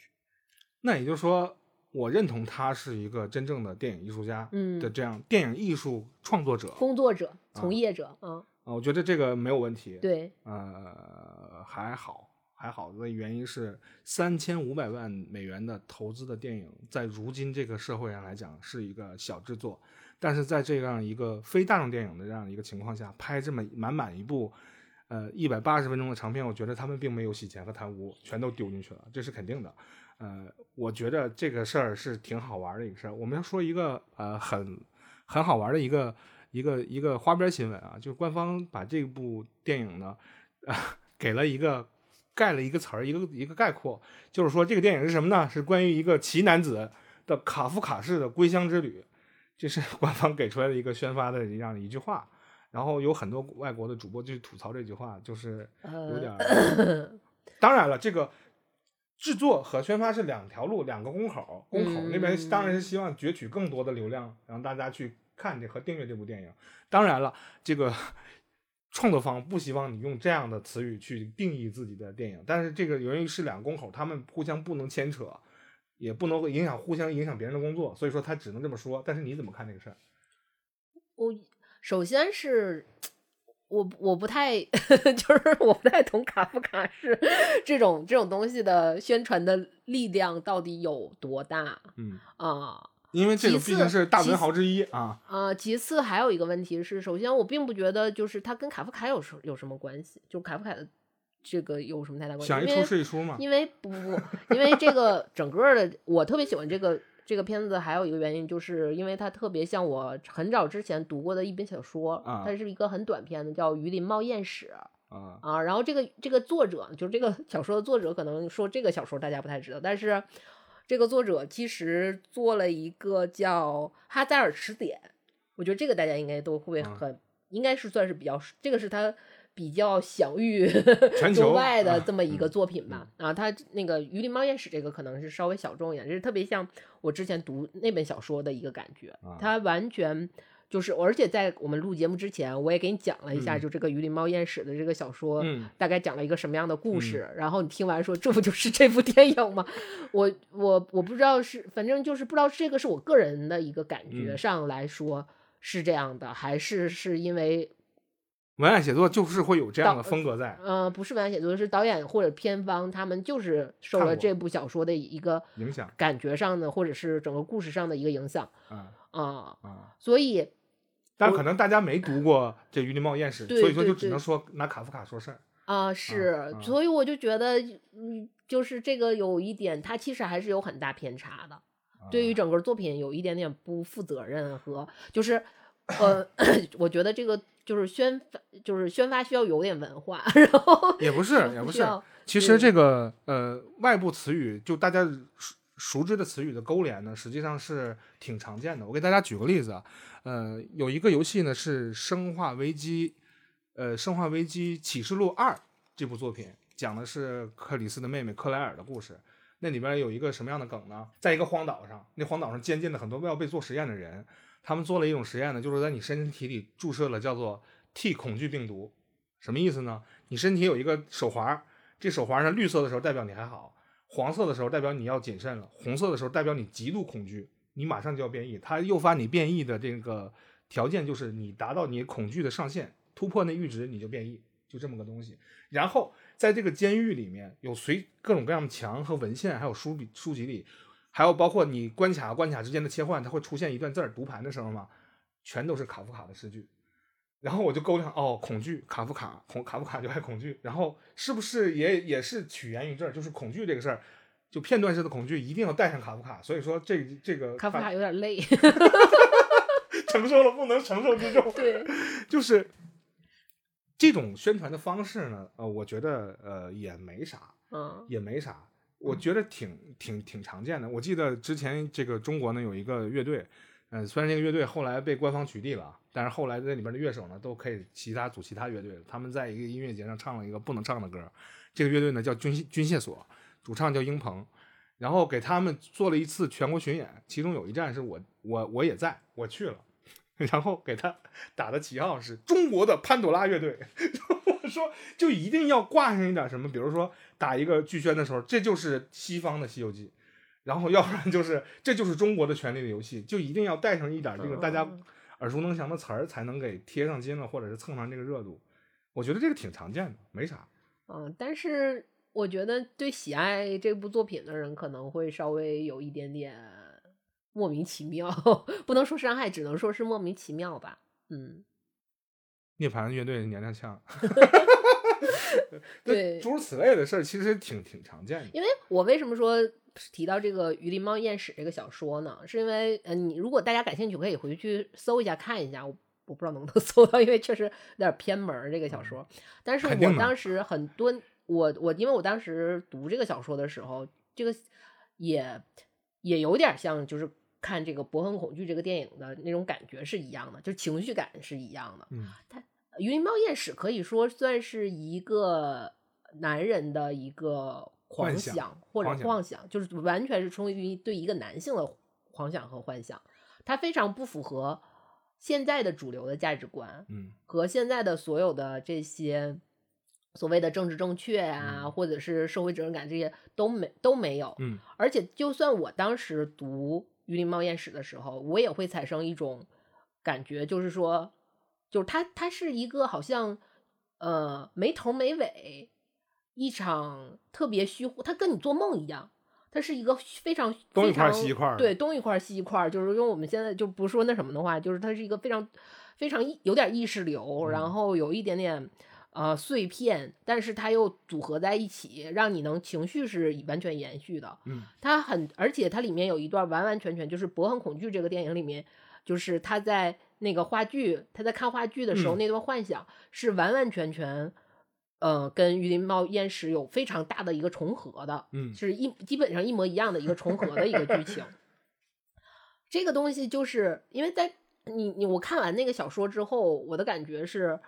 那也就是说，我认同他是一个真正的电影艺术家的这样电影艺术创作者、工作者、从业者，嗯。啊，我觉得这个没有问题。对，呃，还好，还好的原因是三千五百万美元的投资的电影，在如今这个社会上来讲是一个小制作，但是在这样一个非大众电影的这样一个情况下，拍这么满满一部，呃，一百八十分钟的长片，我觉得他们并没有洗钱和贪污，全都丢进去了，这是肯定的。呃，我觉得这个事儿是挺好玩的一个事儿。我们要说一个呃很很好玩的一个。一个一个花边新闻啊，就是官方把这部电影呢，啊，给了一个盖了一个词儿，一个一个概括，就是说这个电影是什么呢？是关于一个奇男子的卡夫卡式的归乡之旅，这是 官方给出来的一个宣发的这样一句话。然后有很多外国的主播就吐槽这句话，就是有点。当然了，这个制作和宣发是两条路，两个公口。公口那边当然是希望攫取更多的流量，让大家去。看这和订阅这部电影，当然了，这个创作方不希望你用这样的词语去定义自己的电影，但是这个由于是两个公口，他们互相不能牵扯，也不能影响互相影响别人的工作，所以说他只能这么说。但是你怎么看这个事儿？我首先是我我不太 就是我不太懂卡夫卡是这种这种东西的宣传的力量到底有多大？嗯啊。因为这个毕竟是大文豪之一啊。呃，其次还有一个问题是，首先我并不觉得就是他跟卡夫卡有什有什么关系，就卡夫卡的这个有什么太大关系？想一出是一出嘛。因为不不不，因为这个 整个的，我特别喜欢这个这个片子，还有一个原因就是因为它特别像我很早之前读过的一本小说，它是一个很短篇的，叫《鱼鳞猫艳史》啊啊。然后这个这个作者就是这个小说的作者，可能说这个小说大家不太知道，但是。这个作者其实做了一个叫《哈扎尔词典》，我觉得这个大家应该都会很，应该是算是比较，这个是他比较享誉 中外的这么一个作品吧。啊，他那个《鱼鳞猫眼史》这个可能是稍微小众一点，就是特别像我之前读那本小说的一个感觉，他完全。就是，而且在我们录节目之前，我也给你讲了一下，就这个《鱼鳞猫艳史》的这个小说，大概讲了一个什么样的故事。然后你听完说，这不就是这部电影吗？我我我不知道是，反正就是不知道这个是我个人的一个感觉上来说是这样的，还是是因为文案写作就是会有这样的风格在嗯，不是文案写作，是导演或者片方，他们就是受了这部小说的一个影响感觉上的，或者是整个故事上的一个影响啊啊、啊。所以但可能大家没读过这《于林茂艳史》，所以说就只能说拿卡夫卡说事儿。啊、是，啊所以我就觉得，嗯，就是这个有一点，它其实还是有很大偏差的，对于啊整个作品有一点点不负责任和就是，呃，我觉得这个就是宣发，就是宣发需要有点文化，然后也不是也不是，其实这个呃外部词语就大家熟知的词语的勾连呢，实际上是挺常见的。我给大家举个例子啊，呃，有一个游戏呢是《生化危机》，呃，《生化危机启示录二》这部作品讲的是克里斯的妹妹克莱尔的故事。那里边有一个什么样的梗呢？在一个荒岛上，那荒岛上监禁了很多要被做实验的人，他们做了一种实验呢，就是在你身体里注射了叫做 T 恐惧病毒。什么意思呢？你身体有一个手环，这手环上绿色的时候代表你还好，黄色的时候代表你要谨慎了，红色的时候代表你极度恐惧，你马上就要变异。它诱发你变异的这个条件就是你达到你恐惧的上限，突破那阈值你就变异，就这么个东西。然后在这个监狱里面有随各种各样的墙和文献，还有书笔书籍里，还有包括你关卡关卡之间的切换，它会出现一段字儿读盘的时候嘛，全都是卡夫卡的诗句。然后我就勾上哦，恐惧，卡夫卡，恐卡夫卡就爱恐惧，然后是不是也也是起源于这儿？就是恐惧这个事儿，就片段式的恐惧一定要带上卡夫卡，所以说这这个卡夫卡有点累，承受了不能承受之重，对，就是这种宣传的方式呢，呃，我觉得呃也没啥，嗯。也没啥，我觉得挺挺挺常见的。我记得之前这个中国呢有一个乐队，嗯、虽然这个乐队后来被官方取缔了，但是后来在里边的乐手呢都可以其他组其他乐队。他们在一个音乐节上唱了一个不能唱的歌，这个乐队呢叫军军械所，主唱叫英鹏，然后给他们做了一次全国巡演，其中有一站是我我我也在，我去了。然后给他打的旗号是中国的潘朵拉乐队，我说就一定要挂上一点什么，比如说打一个剧宣的时候，这就是西方的《西游记》，然后要不然就是这就是中国的《权力的游戏》，就一定要带上一点这个大家嗯耳熟能详的词儿，才能给贴上金了，或者是蹭上这个热度。我觉得这个挺常见的，没啥。嗯，但是我觉得对喜爱这部作品的人可能会稍微有一点点莫名其妙，不能说伤害，只能说是莫名其妙吧。嗯，涅槃乐队娘娘腔，对诸如此类的事儿，其实挺挺常见的。因为我为什么说提到这个《鱼鳞猫艳史》这个小说呢？是因为，呃，你如果大家感兴趣，可以回去搜一下看一下。我我不知道能不能 搜到，因为确实有点偏门儿这个小说。但是我当时很多，我我因为我当时读这个小说的时候，这个也也有点像，就是看这个《博恒恐惧》这个电影的那种感觉是一样的，就是情绪感是一样的。嗯《鱼鳞猫艳史》可以说算是一个男人的一个狂幻想想或者妄想，就是完全是出于对一个男性的狂想和幻想，它非常不符合现在的主流的价值观嗯。和现在的所有的这些所谓的政治正确啊，嗯。或者是社会责任感这些都没都没有。嗯。而且，就算我当时读《鱼鳞猫艳史》的时候，我也会产生一种感觉，就是说，就是它它是一个好像呃没头没尾，一场特别虚乎，它跟你做梦一样，它是一个非常东一块西一块对，东一块儿西一块儿，就是用我们现在就不说那什么的话，就是它是一个非常非常意有点意识流，然嗯后有一点点。呃，碎片，但是它又组合在一起，让你能情绪是完全延续的。嗯它很，而且它里面有一段完完全全就是《博很恐惧》这个电影里面，就是他在那个话剧，他在看话剧的时候、嗯那段幻想是完完全全，呃，跟《玉林猫烟史》有非常大的一个重合的，嗯是一基本上一模一样的一个重合的一个剧情。这个东西就是因为在你你我看完那个小说之后，我的感觉是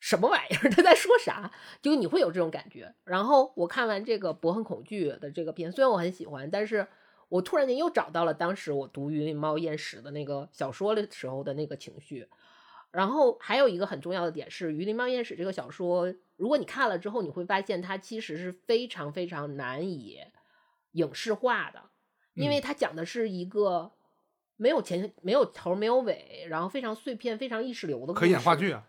什么玩意儿？他在说啥？就你会有这种感觉。然后我看完这个《博恨恐惧》的这个片，虽然我很喜欢，但是我突然间又找到了当时我读《云林猫艳史》的那个小说的时候的那个情绪。然后还有一个很重要的点是，《鱼鳞猫艳史》这个小说，如果你看了之后，你会发现它其实是非常非常难以影视化的，因为它讲的是一个没有前没有头没有尾，然后非常碎片、非常意识流的故事。可以演话剧啊。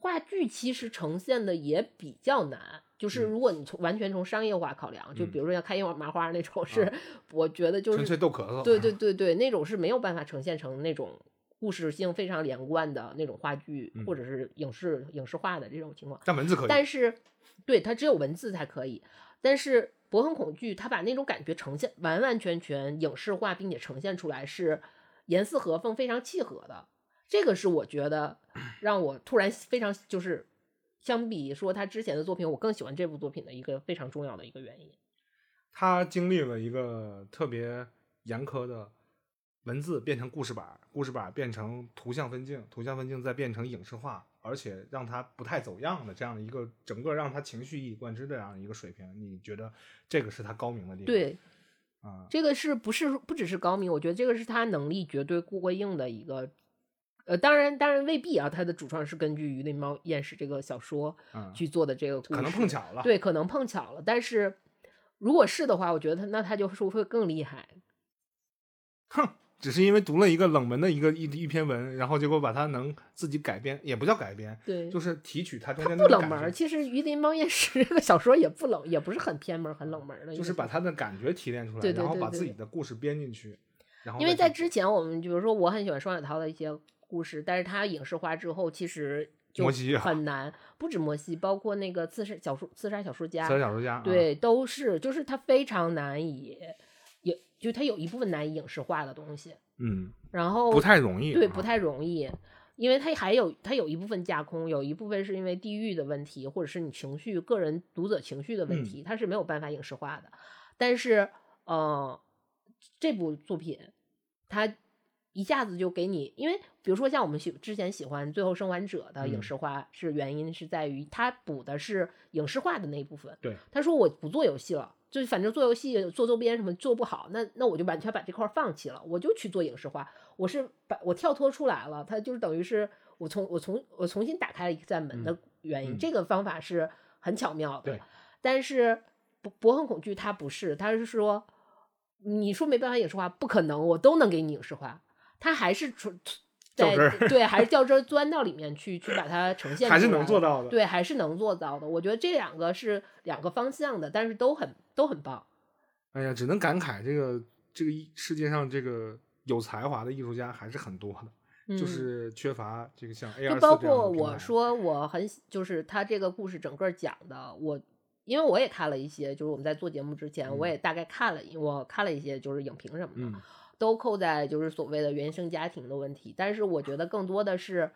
话剧其实呈现的也比较难，就是嗯如果你从完全从商业化考量，就嗯比如说像开心麻花那种，是我觉得就纯粹是逗咳嗽。对对对对，那种是没有办法呈现成那种故事性非常连贯的那种话剧嗯或者是影视影视化的这种情况。但文字可以。但是，对它只有文字才可以。但是《博很恐惧》它把那种感觉呈现完完全全影视化，并且呈现出来是严丝合缝、非常契合的。这个是我觉得 让我突然非常就是，相比说他之前的作品，我更喜欢这部作品的一个非常重要的一个原因。他经历了一个特别严苛的文字变成故事板，故事板变成图像分镜，图像分镜再变成影视化，而且让他不太走样的这样的一个整个让他情绪一以贯之的这样一个水平，你觉得这个是他高明的地方？对，啊，这个是不是不只是高明？我觉得这个是他能力绝对过硬的一个。呃，当然，当然未必啊。它的主创是根据《鱼鳞猫厌食》这个小说嗯，去做的这个故事，可能碰巧了。，对，可能碰巧了。但是如果是的话，我觉得他那他就是会更厉害。哼，只是因为读了一个冷门的一个一一篇文，然后结果把它能自己改编，也不叫改编，对，就是提取它中它间不冷门其实《鱼鳞猫厌食》这个小说也不冷，也不是很偏门、很冷门的。就是把它的感觉提炼出来，对对然后把自己的故事编进去，然后因为在之前我们比如说我很喜欢双雪涛的一些故事，但是它影视化之后，其实就很难。不止摩西，包括那个刺杀小说、刺杀小说家，三小说家，啊，对，都是就是它非常难以，也就它有一部分难以影视化的东西，嗯，然后不太容易，对，啊不太容易，因为它还有它有一部分架空，有一部分是因为地域的问题，或者是你情绪、个人读者情绪的问嗯题，它是没有办法影视化的。但是，呃，这部作品它一下子就给你，因为比如说像我们喜之前喜欢《最后生还者》的影嗯视化，是原因是在于他补的是影视化的那一部分。对，他说我不做游戏了，就反正做游戏、做周边什么做不好，那那我就完全把这块儿放弃了，我就去做影视化。我是把我跳脱出来了，他就是等于是我从我从我重新打开了一扇门的原因。嗯这个方法是很巧妙的。但是博博很恐惧它不是，他是说你说没办法影视化，不可能，我都能给你影视化。它还是纯在较真儿对，还是较真儿钻到里面去去把它呈现出来，还是能做到的。对，还是能做到的。我觉得这两个是两个方向的，但是都很都很棒。哎呀，只能感慨这个这个世界上这个有才华的艺术家还是很多的，嗯、就是缺乏这个像 A 就包括我说我很喜就是他这个故事整个讲的，我因为我也看了一些，就是我们在做节目之前，我嗯也大概看了，我看了一些就是影评什么的，嗯都扣在就是所谓的原生家庭的问题。但是我觉得更多的是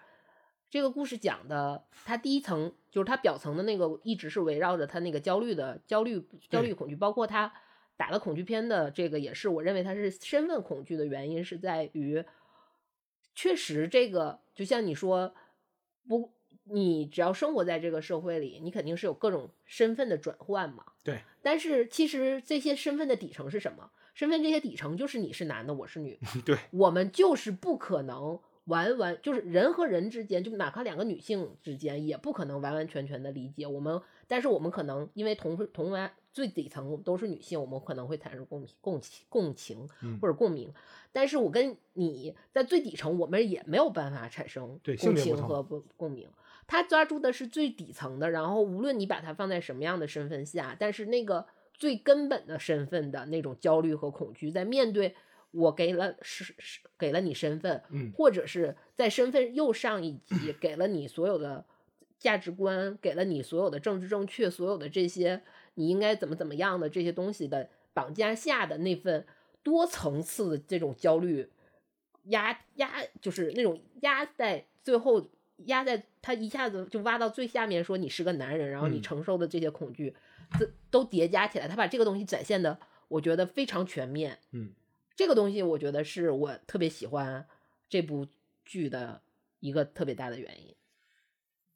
这个故事讲的，它第一层就是它表层的那个一直是围绕着他那个焦虑的焦虑焦虑恐惧，包括他打了恐惧片的这个也是，我认为他是身份恐惧的原因是在于，确实这个就像你说不。你只要生活在这个社会里，你肯定是有各种身份的转换嘛。对。但是其实这些身份的底层是什么？身份这些底层就是你是男的，我是女的。对，我们就是不可能完完就是人和人之间，就哪怕两个女性之间，也不可能完完全全的理解我们。但是我们可能因为同同完最底层都是女性，我们可能会产生共共情共情嗯或者共鸣。但是我跟你在最底层，我们也没有办法产生对共情和共共鸣。他抓住的是最底层的，然后无论你把它放在什么样的身份下，但是那个最根本的身份的那种焦虑和恐惧，在面对我给了是是给了你身份，嗯或者是在身份又上一级给了你所有的价值观，给了你所有的政治正确，所有的这些你应该怎么怎么样的这些东西的绑架下的那份多层次的这种焦虑压压，就是那种压在最后。压在他一下子就挖到最下面，说你是个男人，然后你嗯承受的这些恐惧，这都叠加起来，他把这个东西展现的，我觉得非常全面。嗯，这个东西我觉得是我特别喜欢这部剧的一个特别大的原因。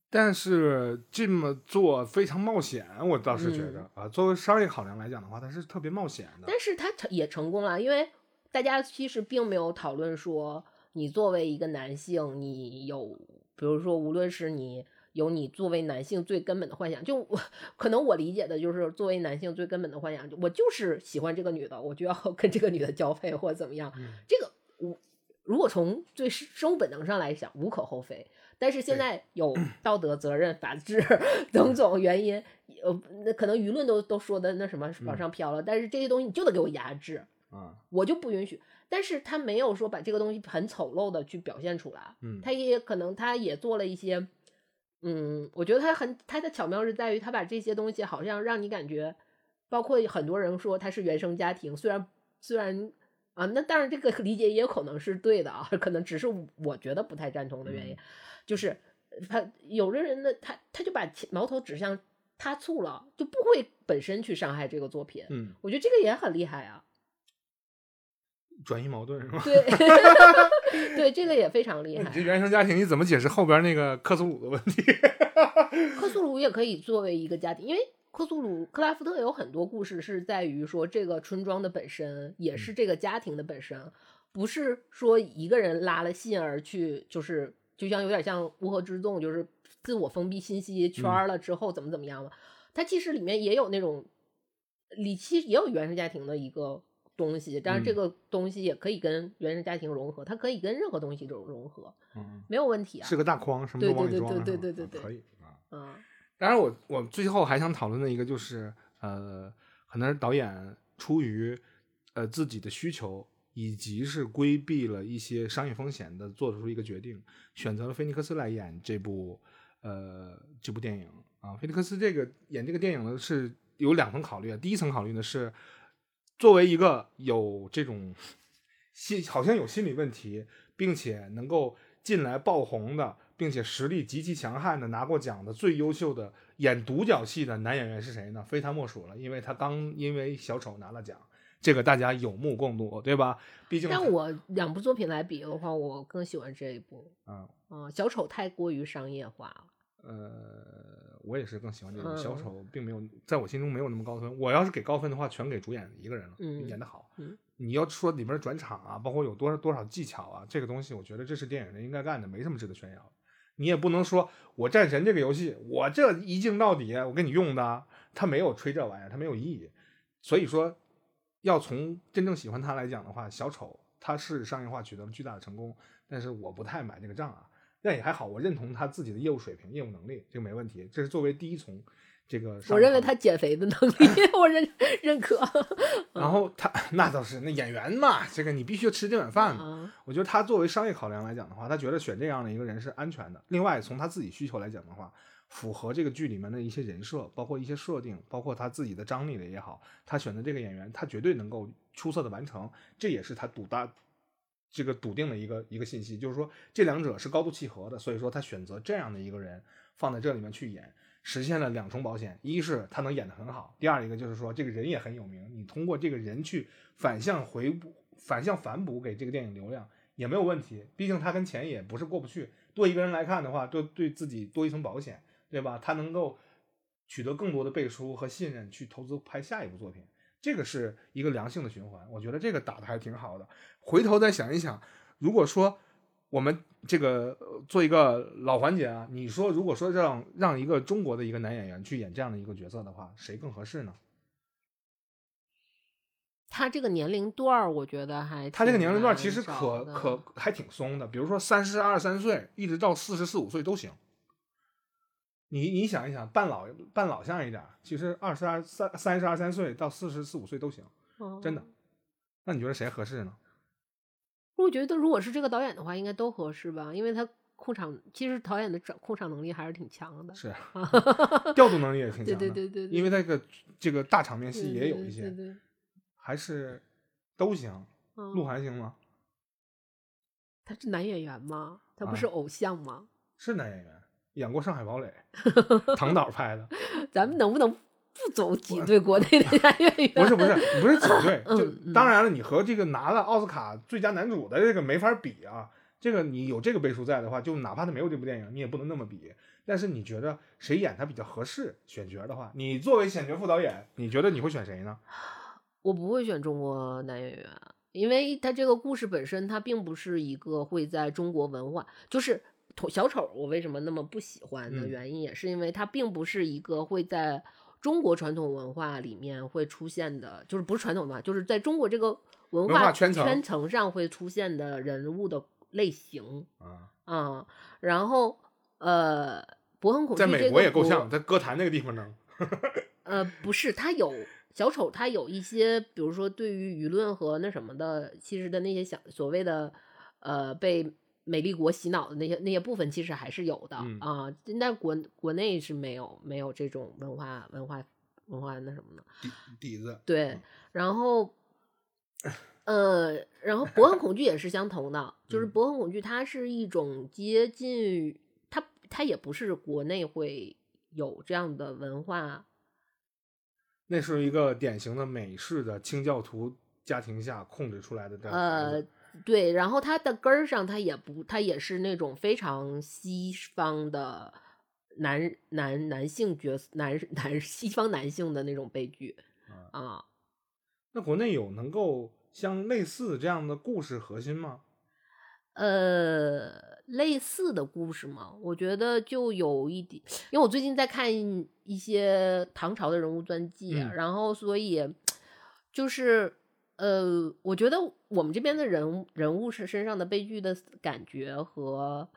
但是这么做非常冒险，我倒是觉嗯得、啊，作为商业考量来讲的话，它是特别冒险的。但是它成也成功了，因为大家其实并没有讨论说，你作为一个男性，你有。比如说，无论是你有你作为男性最根本的幻想，就我 可能我理解的就是作为男性最根本的幻想，我就是喜欢这个女的，我就要 跟这个女的交配或者怎么样。嗯这个我如果从最生物本能上来讲，无可厚非。但是现在有道德责任、法治 等种原因，呃，那可能舆论都都说的那什么往上飘了。但是这些东西你就得给我压制，啊，我就不允许。但是他没有说把这个东西很丑陋的去表现出来，嗯他也可能他也做了一些，嗯，我觉得他很他的巧妙是在于他把这些东西好像让你感觉，包括很多人说他是原生家庭，虽然虽然啊，那当然这个理解也有可能是对的啊，可能只是我觉得不太赞同的原因，就是他有的人呢，他他就把矛头指向他醋了，就不会本身去伤害这个作品，嗯，我觉得这个也很厉害啊。转移矛盾是吗？对 对，这个也非常厉害你这。原生家庭你怎么解释后边那个克苏鲁的问题？克苏鲁也可以作为一个家庭，因为克苏鲁克拉夫特有很多故事是在于说这个村庄的本身也是这个家庭的本身，不是说一个人拉了信而去，就是就像有点像乌合之众，就是自我封闭信息圈儿了之后怎么怎么样了。它其实里面也有那种里其实也有原生家庭的一个东西，当然这嗯个东西也可以跟原生家庭融合，它可以跟任何东西都融合，嗯，没有问题啊。是个大框，什么都对对对往里装了。对对对对对啊可以啊。嗯当然我，我最后还想讨论的一个就是，呃，可能是导演出于呃自己的需求，以及是规避了一些商业风险的，做出一个决定，选择了菲尼克斯来演这部呃这部电影啊。菲尼克斯这个演这个电影呢是有两层考虑啊，第一层考虑呢是作为一个有这种心好像有心理问题，并且能够进来爆红的，并且实力极其强悍的，拿过奖的最优秀的演独角戏的男演员是谁呢？非他莫属了，因为他刚因为小丑拿了奖，这个大家有目共睹，对吧？毕竟他，但我两部作品来比的话，我更喜欢这一部。啊嗯，小丑太过于商业化了。呃，我也是更喜欢这种小嗯丑，并没有在我心中没有那么高分。我要是给高分的话，全给主演一个人了，嗯演得好。嗯你要说里面的转场啊，包括有多少多少技巧啊，这个东西，我觉得这是电影人应该干的，没什么值得炫耀。你也不能说我战神这个游戏，我这一镜到底，我给你用的，他没有吹这玩意儿，他没有意义。所以说，要从真正喜欢他来讲的话，小丑他是商业化取得了巨大的成功，但是我不太买这个账啊。但也还好，我认同他自己的业务水平、业务能力，这个没问题。这是作为第一从这个我认为他减肥的能力，我认认可。然后他 那倒是，那演员嘛，这个你必须吃这碗饭嘛。啊，我觉得他作为商业考量来讲的话，他觉得选这样的一个人是安全的。另外，从他自己需求来讲的话，符合这个剧里面的一些人设，包括一些设定，包括他自己的张力的也好，他选择这个演员，他绝对能够出色的完成。这也是他赌大这个笃定的一个一个信息，就是说这两者是高度契合的。所以说他选择这样的一个人放在这里面去演，实现了两重保险：一是他能演得很好，第二一个就是说这个人也很有名，你通过这个人去反向回补、反向反哺给这个电影流量也没有问题。毕竟他跟钱也不是过不去，多一个人来看的话，对对自己多一层保险，对吧？他能够取得更多的背书和信任，去投资拍下一部作品。这个是一个良性的循环，我觉得这个打的还挺好的。回头再想一想，如果说我们这个呃做一个老环节啊，你说如果说让让一个中国的一个男演员去演这样的一个角色的话，谁更合适呢？他这个年龄段儿，我觉得还他这个年龄段难其实可可还挺松的，比如说三十二三岁一直到四十四五岁都行。你你想一想，扮老扮老相一点儿，其实二十二三三十二三岁到四十四五岁都行，真的嗯。那你觉得谁合适呢？我觉得如果是这个导演的话，应该都合适吧，因为他控场，其实导演的掌控场能力还是挺强的。是调度能力也挺强对的，对对对，因为那个这个大场面戏也有一些，对对对，还是都行。嗯鹿晗行吗？他是男演员吗？他不啊是偶像吗？是男演员，演过《上海堡垒》，唐导拍的。咱们能不能不走挤兑国内的男演员？不是不是，不是挤兑，就当然了，你和这个拿了奥斯卡最佳男主的这个没法比啊。这个你有这个背书在的话，就哪怕他没有这部电影，你也不能那么比。但是你觉得谁演他比较合适？选角的话，你作为选角副导演，你觉得你会选谁呢？我不会选中国男演员，因为他这个故事本身，他并不是一个会在中国文化，就是同小丑，我为什么那么不喜欢的嗯。原因，也是因为它并不是一个会在中国传统文化里面会出现的，就是不是传统文化，就是在中国这个文文化圈层上会出现的人物的类型啊，啊、然后呃，博恒恐惧在美国也够呛，在歌坛那个地方呢。呃，不是，他有小丑，他有一些，比如说对于舆论和那什么的，其实的那些想所谓的呃被美丽国洗脑的那些那些部分，其实还是有的嗯。啊、但国国内是没有没有这种文化文化文化那什么的。底底子，对，然后，呃，然后博 恒恐惧也是相同的，就是嗯。博恒恐惧，它是一种接近于它，它也不是国内会有这样的文化，那是一个典型的美式的清教徒家庭下控制出来的这样对，然后它的根儿上，它也不，它也是那种非常西方的男男男性角色，男 男西方男性的那种悲剧啊啊。那国内有能够像类似这样的故事核心吗？呃，类似的故事嘛，我觉得就有一点，因为我最近在看一些唐朝的人物传记，啊嗯然后所以就是呃，我觉得我们这边的人物人物是身上的悲剧的感觉和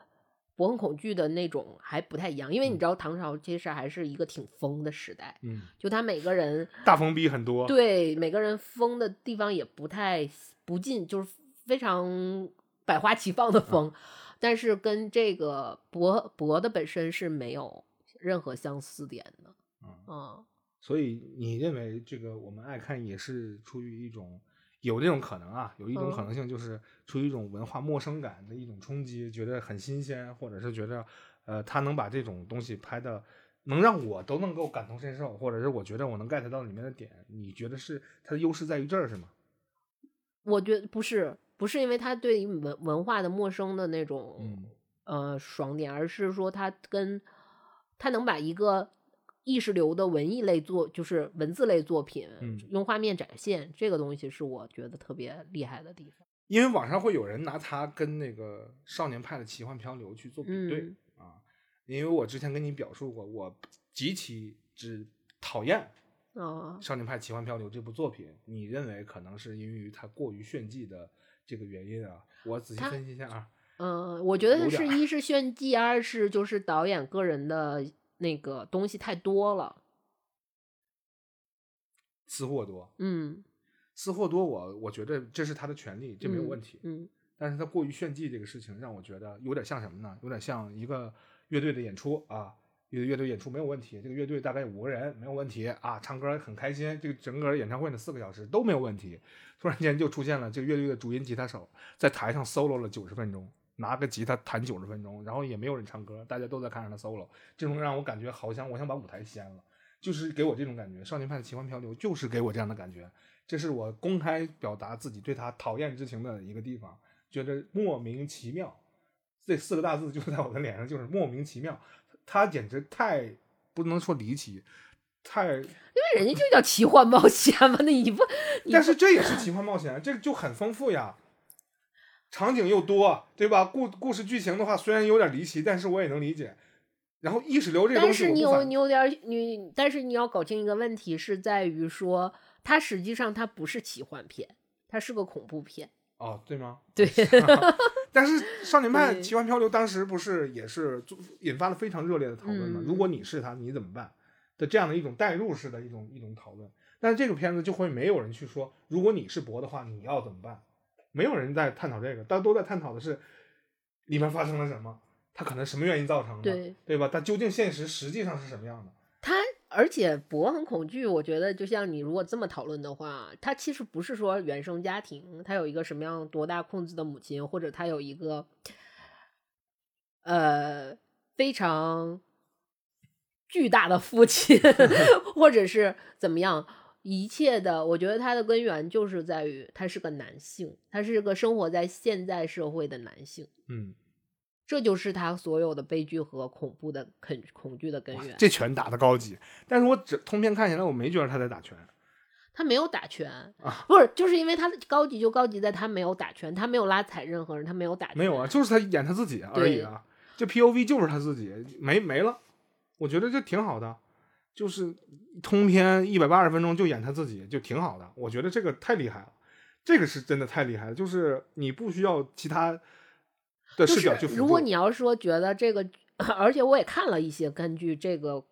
博恒恐惧的那种还不太一样，因为你嗯。知道唐朝其实还是一个挺疯的时代，嗯，就他每个人大疯逼很多，对每个人疯的地方也不太不尽，就是非常百花齐放的疯，但是跟这个博博的本身是没有任何相似点的。嗯嗯，所以你认为这个我们爱看也是出于一种有这种可能啊，有一种可嗯能性就是出于一种文化陌生感的一种冲击，觉得很新鲜，或者是觉得呃他能把这种东西拍的能让我都能够感同身受，或者是我觉得我能 get 到里面的点，你觉得是它的优势在于这儿是吗？我觉得不是不是因为他对于文文化的陌生的那种、嗯呃爽点，而是说他跟他能把一个意识流的文艺类作，就是文字类作品，嗯用画面展现这个东西，是我觉得特别厉害的地方。因为网上会有人拿它跟那个少年派的奇幻漂流去做比对、嗯啊，因为我之前跟你表述过，我极其之讨厌啊、《少年派奇幻漂流》这部作品，你认为可能是因为它过于炫技的这个原因啊？我仔细分析一下啊。嗯，我觉得是有点儿一是炫技，二是就是导演个人的那个东西太多了。私货多，嗯，私货多我，我觉得这是他的权利，这没有问题。嗯但是他过于炫技这个事情，让我觉得有点像什么呢？有点像一个乐队的演出啊，一个乐队演出没有问题，这个乐队大概有五个人没有问题啊，唱歌很开心，这个整个演唱会呢四个小时都没有问题。突然间就出现了这个乐队的主音吉他手在台上 solo 了九十分钟，拿个吉他弹九十分钟，然后也没有人唱歌，大家都在看着他 solo，这种让我感觉好像我想把舞台掀了，就是给我这种感觉。少年派的奇幻漂流就是给我这样的感觉，这是我公开表达自己对他讨厌之情的一个地方。觉得莫名其妙，这四个大字就在我的脸上，就是莫名其妙。他简直太不能说离奇，太，因为人家就叫奇幻冒险嘛，那你不，你但是这也是奇幻冒险，这个就很丰富呀，场景又多，对吧？故故事剧情的话，虽然有点离奇，但是我也能理解。然后意识流这个东但是你有你有点儿你，但是你要搞清一个问题是在于说，它实际上它不是奇幻片，它是个恐怖片。哦，对吗？对，但是《少年派奇幻漂流》当时不是也是做引发了非常热烈的讨论吗？嗯如果你是他，你怎么办？的这样的一种代入式的一种一种讨论。但是这个片子就会没有人去说，如果你是博的话，你要怎么办？没有人在探讨这个，大家都在探讨的是里面发生了什么，它可能什么原因造成的，对对吧？它究竟现实实际上是什么样的？它而且博很恐惧，我觉得就像你如果这么讨论的话，它其实不是说原生家庭，他有一个什么样多大控制的母亲，或者他有一个呃非常巨大的父亲，或者是怎么样。一切的，我觉得它的根源就是在于他是个男性，他是个生活在现在社会的男性，嗯，这就是他所有的悲剧和恐怖的恐恐惧的根源。这拳打的高级，但是我只通篇看起来，我没觉得他在打拳。他没有打拳啊不是，就是因为他的高级就高级在他没有打拳，他没有拉踩任何人，他没有打拳，没有啊，就是他演他自己而已啊。这 POV 就是他自己，没没了。我觉得这挺好的，就是通篇一百八十分钟就演他自己，就挺好的。我觉得这个太厉害了。这个是真的太厉害了，就是你不需要其他的视角去辅助。是如果你要说觉得这个，而且我也看了一些根据这个，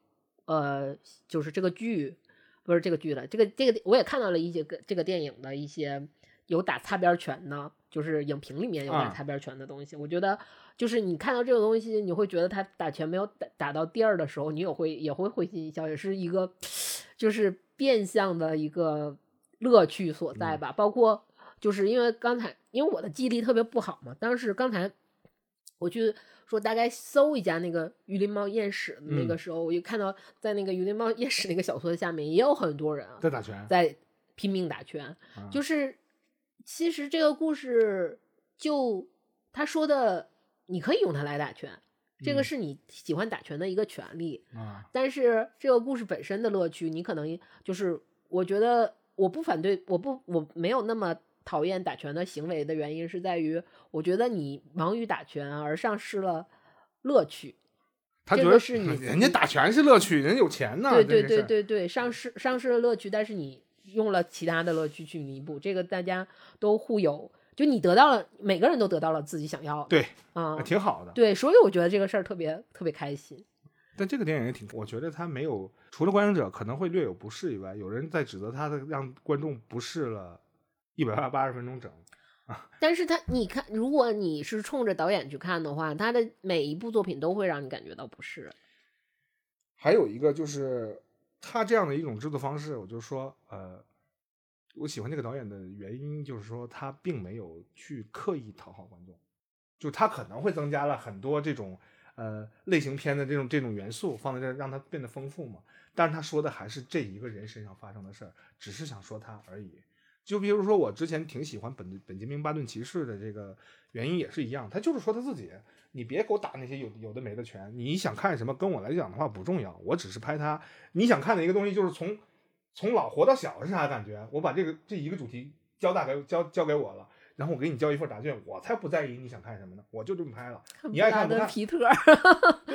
呃，就是这个剧，不是这个剧了，这个这个我也看到了一些个这个电影的一些有打擦边拳的，就是影评里面有打啊擦边拳的东西。我觉得就是你看到这个东西，你会觉得他打拳没有打打到第二的时候，你也会也会会心一笑，也是一个就是变相的一个乐趣所在吧。包括就是因为刚才因为我的记忆力特别不好嘛，当时刚才我去说大概搜一下那个《榆林猫艳史》那个嗯。时候，我就看到在那个《榆林猫艳史》那个小说下面也有很多人啊在打拳，在拼命打拳，啊。就是其实这个故事就他说的，你可以用它来打拳，这个嗯是你喜欢打拳的一个权利。啊，但是这个故事本身的乐趣，你可能就是我觉得我不反对，我不我没有那么讨厌打拳的行为的原因是在于，我觉得你忙于打拳而丧失了乐趣。他觉得个是你人家打拳是乐趣，人家有钱呢。对对对对对，丧失丧失了乐趣，但是你用了其他的乐趣去弥补，这个大家都互有，就你得到了，每个人都得到了自己想要的。对，啊、挺好的。对，所以我觉得这个事儿特别特别开心。但这个电影也挺，我觉得他没有，除了观影者可能会略有不适以外，有人在指责他的让观众不适了一百八十分钟整。但是他，你看，如果你是冲着导演去看的话，他的每一部作品都会让你感觉到不适。还有一个就是他这样的一种制作方式，我就说，呃，我喜欢这个导演的原因就是说他并没有去刻意讨好观众，就他可能会增加了很多这种呃类型片的这种这种元素放在这，让它变得丰富嘛。但是他说的还是这一个人身上发生的事儿，只是想说他而已。就比如说我之前挺喜欢本本杰明巴顿骑士的这个原因也是一样，他就是说他自己，你别给我打那些有有的没的拳，你想看什么跟我来讲的话不重要，我只是拍他。你想看的一个东西就是从从老活到小是啥感觉？我把这个这一个主题交大给交交给我了，然后我给你交一份答卷，我才不在意你想看什么呢，我就这么拍了，你爱看不 看？皮特，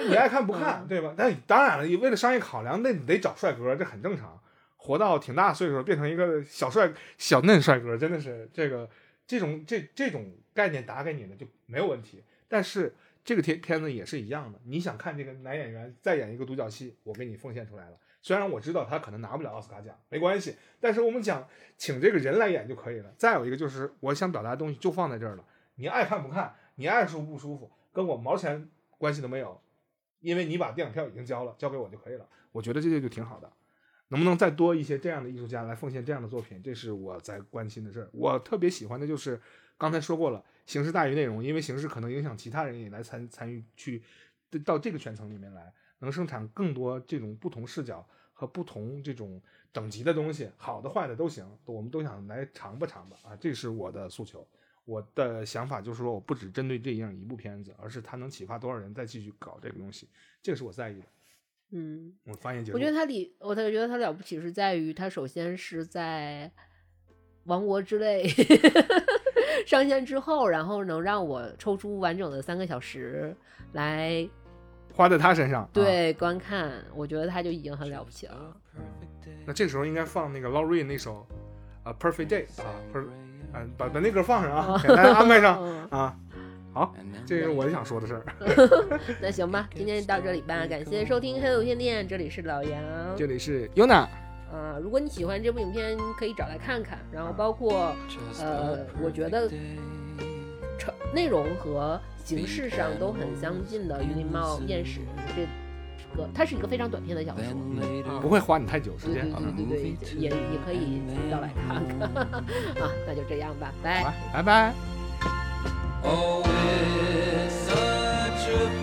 你爱看不看，对吧？但当然了，为了商业考量，那你得找帅哥，这很正常。活到挺大岁数，变成一个小帅、小嫩帅哥，真的是这个这种这这种概念打给你的就没有问题。但是这个片片子也是一样的，你想看这个男演员再演一个独角戏，我给你奉献出来了。虽然我知道他可能拿不了奥斯卡奖，没关系，但是我们讲请这个人来演就可以了。再有一个就是我想表达的东西就放在这儿了，你爱看不看，你爱舒服不舒服，跟我毛钱关系都没有，因为你把电影票已经交了，交给我就可以了。我觉得这些就挺好的。能不能再多一些这样的艺术家来奉献这样的作品？这是我在关心的事儿。我特别喜欢的就是刚才说过了，形式大于内容，因为形式可能影响其他人也来参参与去到这个圈层里面来，能生产更多这种不同视角和不同这种等级的东西，好的坏的都行，我们都想来尝吧尝吧啊，这是我的诉求。我的想法就是说，我不只针对这样一部片子，而是它能启发多少人再继续搞这个东西，这个是我在意的。嗯，我发言结束。我觉得他里，我觉得他了不起是在于他首先是在《王国之泪 》上线之后，然后能让我抽出完整的三个小时来花在他身上，啊、对观看，我觉得他就已经很了不起了。那这时候应该放那个 Laurie 那首啊、Perfect Day 啊，Per 啊，把把那歌放上啊，给大家安排上嗯，啊。好，这是我想说的事儿。那行吧，今天就到这里吧，感谢收听黑有线电，这里是老杨。这里是 Yuna，啊，如果你喜欢这部影片，可以找来看看。然后包括呃，我觉得成内容和形式上都很相近的《榆林猫艳史》这个，它是一个非常短篇的小说。啊不会花你太久时对对间。嗯对对对，也也可以找来看看 啊。那就这样吧，拜拜拜。Oh, it's such a